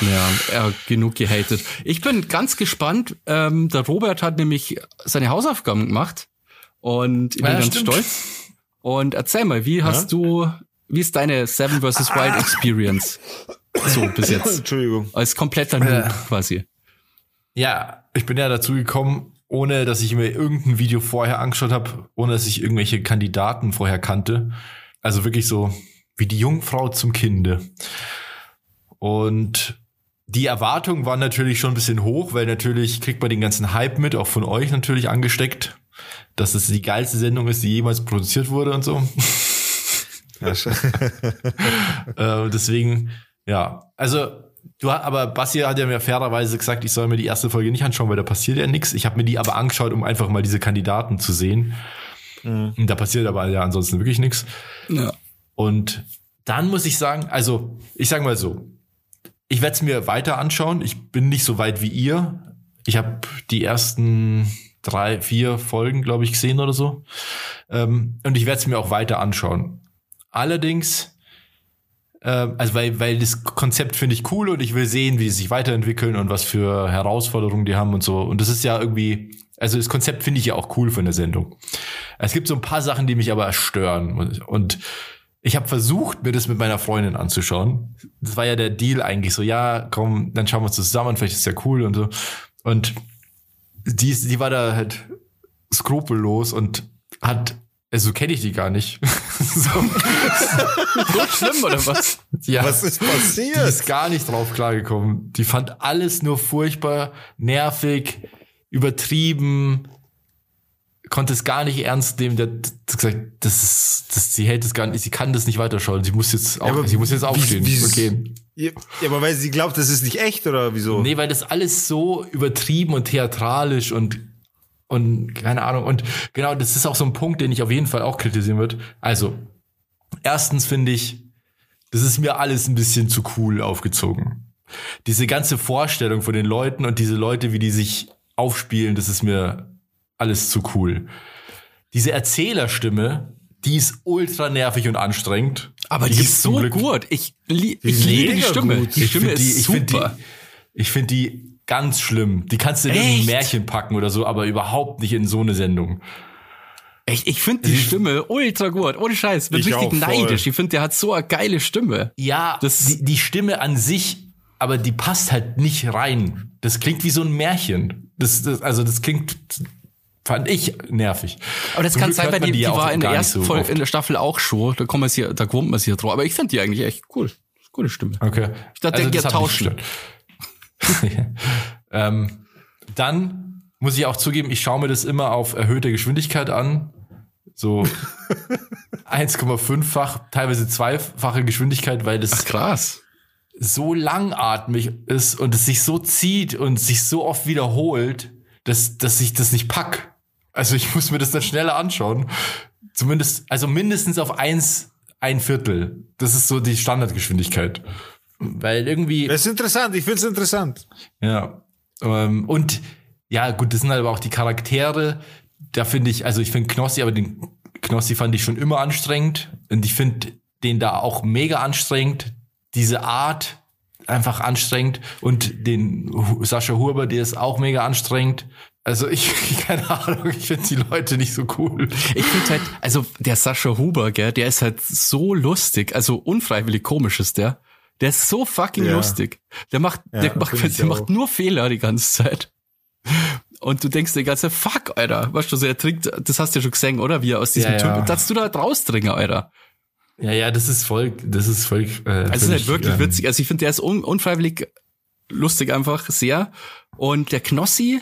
Ja, er hat genug gehatet. Ich bin ganz gespannt. Ähm, der Robert hat nämlich seine Hausaufgaben gemacht und ich bin Ja, ganz stimmt. stolz. Und erzähl mal, wie hast du, wie ist deine Seven vs. Wild Experience so bis jetzt? Entschuldigung. Als kompletter Noob Ja. quasi. Ja, ich bin ja dazu gekommen, ohne dass ich mir irgendein Video vorher angeschaut habe, ohne dass ich irgendwelche Kandidaten vorher kannte. Also wirklich so wie die Jungfrau zum Kinde. Und die Erwartungen waren natürlich schon ein bisschen hoch, weil natürlich kriegt man den ganzen Hype mit, auch von euch natürlich angesteckt, dass es die geilste Sendung ist, die jemals produziert wurde und so. Ja, Äh, deswegen, ja. Also, du aber Basti hat ja mir fairerweise gesagt, ich soll mir die erste Folge nicht anschauen, weil da passiert ja nichts. Ich habe mir die aber angeschaut, um einfach mal diese Kandidaten zu sehen. Und da passiert aber ja ansonsten wirklich nichts. Ja. Und dann muss ich sagen, also ich sage mal so, ich werde es mir weiter anschauen. Ich bin nicht so weit wie ihr. Ich habe die ersten drei, vier Folgen, glaube ich, gesehen oder so. Ähm, und ich werde es mir auch weiter anschauen. Allerdings, ähm, also weil, weil das Konzept finde ich cool und ich will sehen, wie sie sich weiterentwickeln und was für Herausforderungen die haben und so. Und das ist ja irgendwie, also das Konzept finde ich ja auch cool von der Sendung. Es gibt so ein paar Sachen, die mich aber stören. Und, und ich habe versucht, mir das mit meiner Freundin anzuschauen. Das war ja der Deal eigentlich so, ja, komm, dann schauen wir uns zusammen, vielleicht ist ja cool und so. Und die, ist- die war da halt skrupellos und hat, also kenne ich die gar nicht. so, So schlimm, oder was? ja, Was ist die passiert? ist gar nicht drauf klargekommen. Die fand alles nur furchtbar, nervig, übertrieben, konnte es gar nicht ernst nehmen. Der hat gesagt, das ist, das, sie hält es gar nicht, sie kann das nicht weiterschauen. Sie muss jetzt, auch, aber sie muss jetzt aufstehen wie- und gehen. Ja, ja, aber weil sie glaubt, das ist nicht echt oder wieso? Nee, weil das alles so übertrieben und theatralisch und und keine Ahnung. Und genau, das ist auch so ein Punkt, den ich auf jeden Fall auch kritisieren würde. Also, erstens finde ich, das ist mir alles ein bisschen zu cool aufgezogen. Diese ganze Vorstellung von den Leuten und diese Leute, wie die sich aufspielen, das ist mir alles zu cool. Diese Erzählerstimme, die ist ultra nervig und anstrengend. Aber die, gibt's ist so Glück. gut. Ich, li Die ich liebe die Stimme. gut. Die Ich Stimme find ist ich find super. Die, ich finde die ganz schlimm. Die kannst du in ein? Märchen packen oder so, aber überhaupt nicht in so eine Sendung. Ich, ich finde die Stimme ultra gut. Ohne Scheiß. Bin Ich richtig auch, neidisch. Ich finde, der hat so eine geile Stimme. Ja, Das- die, die Stimme an sich, aber die passt halt nicht rein. Das klingt wie so ein Märchen. Das, das, also das klingt, fand ich nervig. Aber das Zum kann Glück sein, weil die, die auch war in der ersten so Folge, in der Staffel auch schon. Da kommt man hier, da gewohnt man sich drauf. Aber ich finde die eigentlich echt cool. Gute Stimme. Okay. Ich dachte, der das geht tauschen. ähm, dann muss ich auch zugeben, ich schaue mir das immer auf erhöhte Geschwindigkeit an. So 1,5-fach, teilweise zweifache Geschwindigkeit, weil das Ach, krass. so langatmig ist und es sich so zieht und sich so oft wiederholt, dass, dass ich das nicht pack. Also ich muss mir das dann schneller anschauen. Zumindest, also mindestens auf eins, ein Viertel. Das ist so die Standardgeschwindigkeit. Weil irgendwie, Das ist interessant, ich finde es interessant. ja. Ähm, und ja, gut, das sind halt aber auch die Charaktere. Da finde ich, also ich finde Knossi, aber den Knossi fand ich schon immer anstrengend. Und ich finde den da auch mega anstrengend. Diese Art einfach anstrengend. Und den Sascha Huber, der ist auch mega anstrengend. Also ich, keine Ahnung, ich finde die Leute nicht so cool. Ich finde halt, also der Sascha Huber, gell, der ist halt so lustig, also unfreiwillig komisch ist der. Der ist so fucking Ja. lustig. Der macht, Ja, der, macht, der auch. macht nur Fehler die ganze Zeit. Und du denkst dir die ganze Zeit, fuck, Alter. Weißt du, so er trinkt, das hast du ja schon gesehen, oder? Wie er aus diesem Ja, Typ, ja. dass du da rausdringen, Alter. Ja, ja, das ist voll, das ist voll. Äh, Also es ist halt wirklich ähm, witzig. Also ich finde, der ist un unfreiwillig lustig einfach sehr. Und der Knossi,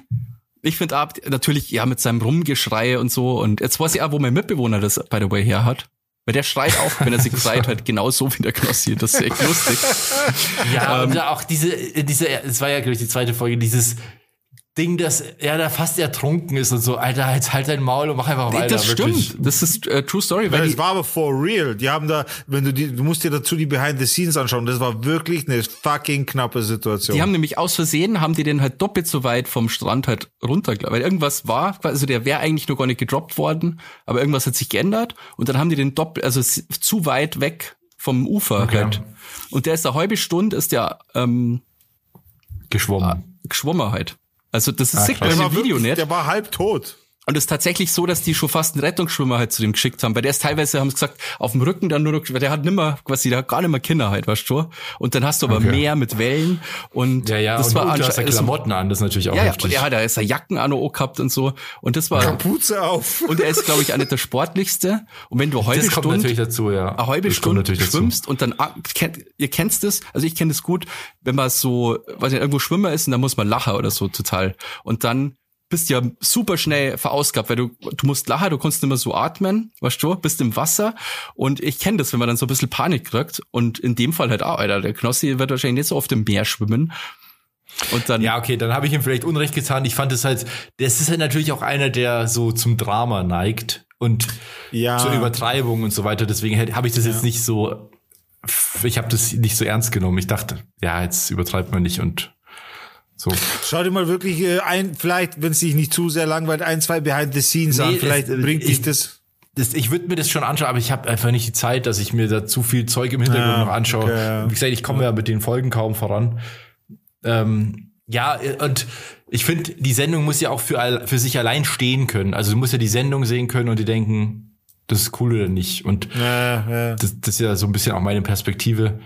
ich finde ab, natürlich, ja, mit seinem Rumgeschrei und so. Und jetzt weiß ich auch, wo mein Mitbewohner das, by the way, her hat. Weil der schreit auch, wenn er sich schreit, halt genauso wie der Knossi. Das ist echt lustig. Ja, Ähm, und auch diese, diese, es war ja, glaube ich, die zweite Folge, dieses Ding, dass er da fast ertrunken ist und so, Alter, jetzt halt dein Maul und mach einfach weiter. das wirklich. stimmt. Das ist äh, True Story. Weil die, es war aber for real. Die haben da, wenn du die, du musst dir dazu die Behind the Scenes anschauen. Das war wirklich eine fucking knappe Situation. Die haben nämlich aus Versehen, haben die den halt doppelt so weit vom Strand halt runter, weil irgendwas war, also der wäre eigentlich noch gar nicht gedroppt worden, aber irgendwas hat sich geändert und dann haben die den doppelt, also zu weit weg vom Ufer Okay. halt. Und der ist eine halbe Stunde, ist der ähm, Geschwommen. geschwommen halt. Also das ist Ah, sick bei dem Video wirklich, nicht. der war halb tot. Und es ist tatsächlich so, dass die schon fast einen Rettungsschwimmer halt zu dem geschickt haben. Weil der ist teilweise, haben sie gesagt, auf dem Rücken dann nur noch, weil der hat nimmer, quasi, der hat gar nicht mehr Kinder halt, weißt du? Und dann hast du aber Okay. mehr mit Wellen und Ja, ja, das und, war und du hast ja Klamotten an, das ist natürlich auch Ja, ja, heftig. und er hat da ist er Jacken an auch gehabt und so. Und das war, Kapuze auf. und er ist, glaube ich, einer der sportlichste. Und wenn du halbe das kommt natürlich dazu, ja. eine halbe das Stunde natürlich dazu. schwimmst und dann, ah, kennt, ihr kennt das, also ich kenne das gut, wenn man so, weiß nicht, irgendwo Schwimmer ist und dann muss man lachen oder so total. Und dann bist ja super schnell verausgabt, weil du, du musst lachen, du kannst nicht mehr so atmen, weißt du, bist im Wasser und ich kenne das, wenn man dann so ein bisschen Panik kriegt und in dem Fall halt auch, Alter, der Knossi wird wahrscheinlich nicht so oft im Meer schwimmen und dann, Ja, okay, dann habe ich ihm vielleicht Unrecht getan. Ich fand es halt, das ist halt natürlich auch einer, der so zum Drama neigt und Ja. zur Übertreibung und so weiter. Deswegen habe ich das jetzt nicht so, ich habe das nicht so ernst genommen. Ich dachte, ja, jetzt übertreibt man nicht und so. Schau dir mal wirklich äh, ein, vielleicht, wenn es dich nicht zu sehr langweilt, ein, zwei Behind the Scenes an. Nee, Vielleicht es- bringt dich ich- das. Das, ich würde mir das schon anschauen, aber ich habe einfach nicht die Zeit, dass ich mir da zu viel Zeug im Hintergrund Ja, noch anschaue. okay. Wie gesagt, ich komme ja mit den Folgen kaum voran. Ähm, ja, und ich finde, die Sendung muss ja auch für, für sich allein stehen können. Also du musst ja die Sendung sehen können und die denken, das ist cool oder nicht. Und Ja, ja. das, das ist ja so ein bisschen auch meine Perspektive.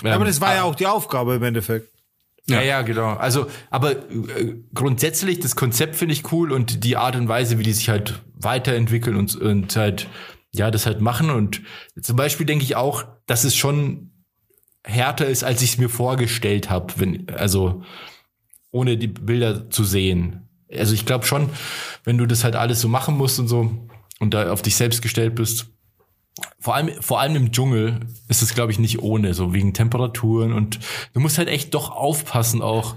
Aber Ähm, das war ja auch die Aufgabe im Endeffekt. Ja, ja, genau. Also, aber äh, grundsätzlich das Konzept finde ich cool und die Art und Weise, wie die sich halt weiterentwickeln und, und halt, ja, das halt machen. Und zum Beispiel denke ich auch, dass es schon härter ist, als ich es mir vorgestellt habe, wenn, also ohne die Bilder zu sehen. Also ich glaube schon, wenn du das halt alles so machen musst und so und da auf dich selbst gestellt bist, vor allem, vor allem im Dschungel ist es, glaube ich, nicht ohne, so wegen Temperaturen und du musst halt echt doch aufpassen, auch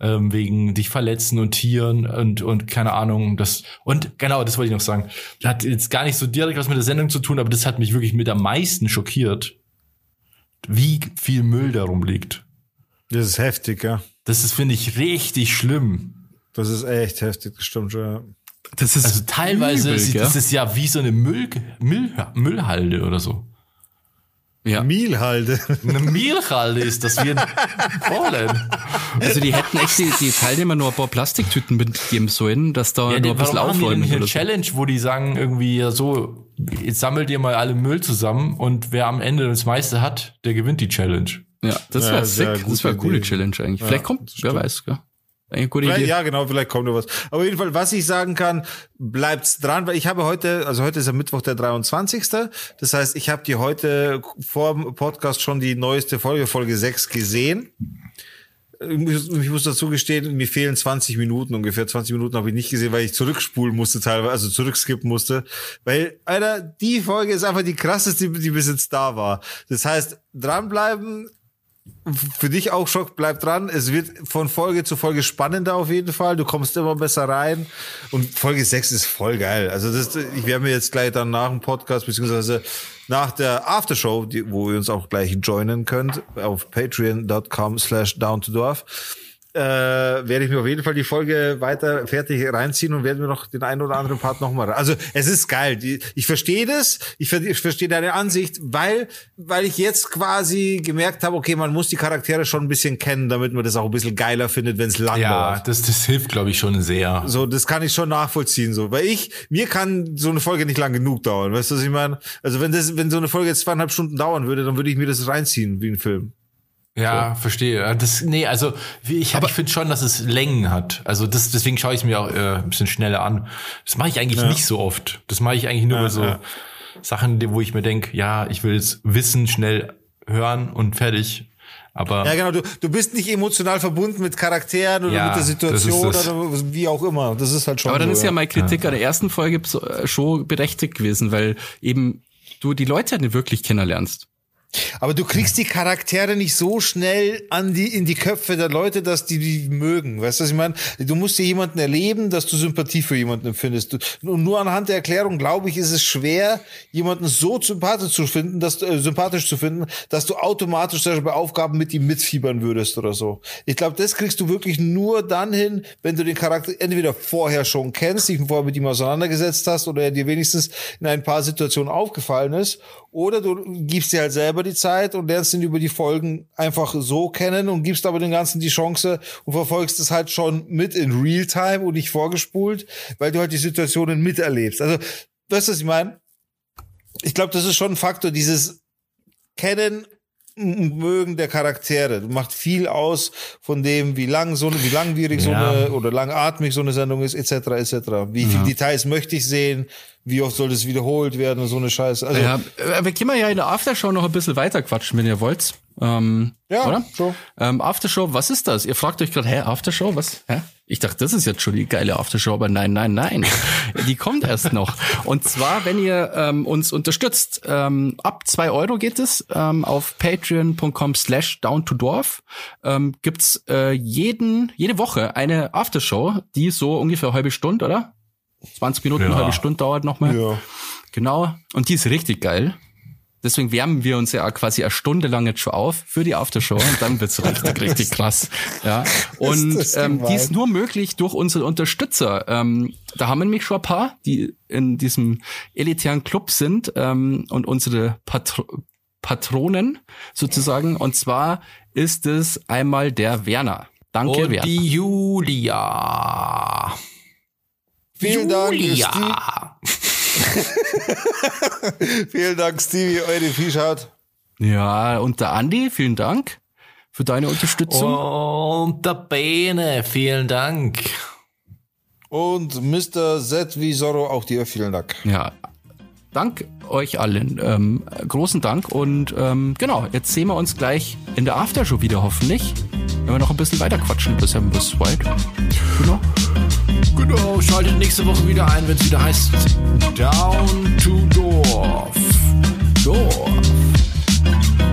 ähm, wegen dich verletzen und Tieren und, und keine Ahnung, das, und genau, das wollte ich noch sagen. Hat jetzt gar nicht so direkt was mit der Sendung zu tun, aber das hat mich wirklich mit am meisten schockiert, wie viel Müll darum liegt. Das ist heftig, ja. Das ist, finde ich, richtig schlimm. Das ist echt heftig, das stimmt schon. Ja. Das ist Also teilweise, übel, das ist ja wie so eine Müll, Müll, Müllhalde oder so. ja. Mielhalde. Eine Müllhalde ist das wie ein Fräulein. Also die hätten echt die, die Teilnehmer nur ein paar Plastiktüten mitgeben sollen, dass da Ja, nur die, ein bisschen warum haben die denn aufräumen eine. Challenge, wo die sagen irgendwie ja so, jetzt sammelt ihr mal alle Müll zusammen und wer am Ende das meiste hat, der gewinnt die Challenge. Ja, das Ja, wäre sehr sick. Das wäre eine coole Idee. Challenge eigentlich. Ja, Vielleicht kommt, wer weiß, gell? Eine gute Idee. ja, genau, vielleicht kommt noch was. Aber jeden Fall, was ich sagen kann, bleibt's dran, weil ich habe heute, also heute ist ja Mittwoch der 23. Das heißt, ich habe die heute vor dem Podcast schon die neueste Folge, Folge 6 gesehen. Ich muss dazu gestehen, mir fehlen 20 Minuten ungefähr. 20 Minuten habe ich nicht gesehen, weil ich zurückspulen musste teilweise, also zurückskippen musste. Weil, Alter, die Folge ist einfach die krasseste, die bis jetzt da war. Das heißt, dranbleiben, für dich auch Schock, bleib dran. Es wird von Folge zu Folge spannender auf jeden Fall. Du kommst immer besser rein. Und Folge 6 ist voll geil. Also das, ich werde mir jetzt gleich dann nach dem Podcast, beziehungsweise nach der Aftershow, die, wo ihr uns auch gleich joinen könnt, auf patreon.com slash down to dorf, äh, werde ich mir auf jeden Fall die Folge weiter fertig reinziehen und werden wir noch den einen oder anderen Part nochmal. Also es ist geil. Ich verstehe das, ich, ich verstehe deine Ansicht, weil weil ich jetzt quasi gemerkt habe, okay, man muss die Charaktere schon ein bisschen kennen, damit man das auch ein bisschen geiler findet, wenn es lang Ja, dauert. das, das hilft, glaube ich, schon sehr. So, das kann ich schon nachvollziehen, so. Weil ich, mir kann so eine Folge nicht lang genug dauern. Weißt du, was ich meine? Also, wenn das, wenn so eine Folge jetzt zweieinhalb Stunden dauern würde, dann würde ich mir das reinziehen, wie ein Film. Ja, verstehe. Ja, Das, nee, also wie ich, ich finde schon, dass es Längen hat. Also das, deswegen schaue ich es mir auch äh, ein bisschen schneller an. Das mache ich eigentlich nicht so oft. Das mache ich eigentlich nur bei so ja. Sachen, wo ich mir denke, ja, ich will jetzt Wissen schnell hören und fertig. Aber Ja, genau. Du, du bist nicht emotional verbunden mit Charakteren oder Ja, mit der Situation das das. oder wie auch immer. Das ist halt schon. Aber dann so, ist ja meine Kritik an der ersten Folge so- äh, schon berechtigt gewesen, weil eben du die Leute nicht wirklich kennenlernst. Aber du kriegst die Charaktere nicht so schnell an die, in die Köpfe der Leute, dass die die mögen. Weißt du, was ich meine? Du musst dir jemanden erleben, dass du Sympathie für jemanden empfindest. Und nur anhand der Erklärung, glaube ich, ist es schwer, jemanden so sympathisch zu finden, dass äh, sympathisch zu finden, dass du automatisch zum Beispiel bei Aufgaben mit ihm mitfiebern würdest oder so. Ich glaube, das kriegst du wirklich nur dann hin, wenn du den Charakter entweder vorher schon kennst, dich vorher mit ihm auseinandergesetzt hast oder er dir wenigstens in ein paar Situationen aufgefallen ist oder du gibst dir halt selber die Zeit und lernst ihn über die Folgen einfach so kennen und gibst aber den Ganzen die Chance und verfolgst es halt schon mit in Realtime und nicht vorgespult, weil du halt die Situationen miterlebst. Also, weißt du, was ich meine? Ich glaube, das ist schon ein Faktor, dieses Kennen und Mögen der Charaktere. Macht viel aus von dem, wie lang so eine, wie langwierig so Ja. eine oder langatmig so eine Sendung ist, etc. etc. Wie viele Details möchte ich sehen? Wie oft soll das wiederholt werden und so eine Scheiße. Also, Ja, äh, wir können ja in der Aftershow noch ein bisschen weiter quatschen, wenn ihr wollt. Ähm, Ja, oder? so. Ähm, Aftershow, was ist das? Ihr fragt euch gerade, hä, Aftershow, was? Hä? Ich dachte, das ist jetzt schon die geile Aftershow, aber nein, nein, nein. die kommt erst noch. Und zwar, wenn ihr ähm, uns unterstützt, ähm, ab zwei Euro geht es, ähm, auf patreon.com slash down to dorf, ähm, gibt's äh, jeden, jede Woche eine Aftershow, die so ungefähr eine halbe Stunde, oder? 20 Minuten, Ja. eine halbe Stunde dauert nochmal. ja. Genau. Und die ist richtig geil. Deswegen wärmen wir uns ja quasi eine Stunde lang jetzt schon auf für die Aftershow und dann wird's richtig, richtig krass. Ja. Und das ähm, die ist nur möglich durch unsere Unterstützer. Ähm, da haben wir nämlich schon ein paar, die in diesem elitären Club sind ähm, und unsere Patro Patronen sozusagen. Und zwar ist es einmal der Werner. Danke, und Werner. die Julia. Vielen Dank, Julia. Vielen Dank, Stevie, eure Fischhaut. Ja, und der Andi, vielen Dank für deine Unterstützung. Und der Bene, vielen Dank. Und Mr. Z wie Zorro, auch dir vielen Dank. Ja, Dank euch allen. Ähm, großen Dank und ähm, genau, jetzt sehen wir uns gleich in der Aftershow wieder hoffentlich. Wenn wir noch ein bisschen weiter quatschen bis Seven bis White. Genau. Genau, schaltet nächste Woche wieder ein, wenn es wieder heißt Down to Dorf. Dorf.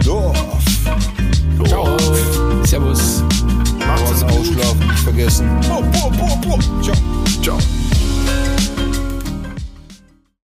Dorf. Ciao. Servus. Macht's gut. ausschlafen, nicht vergessen. Bo. Ciao.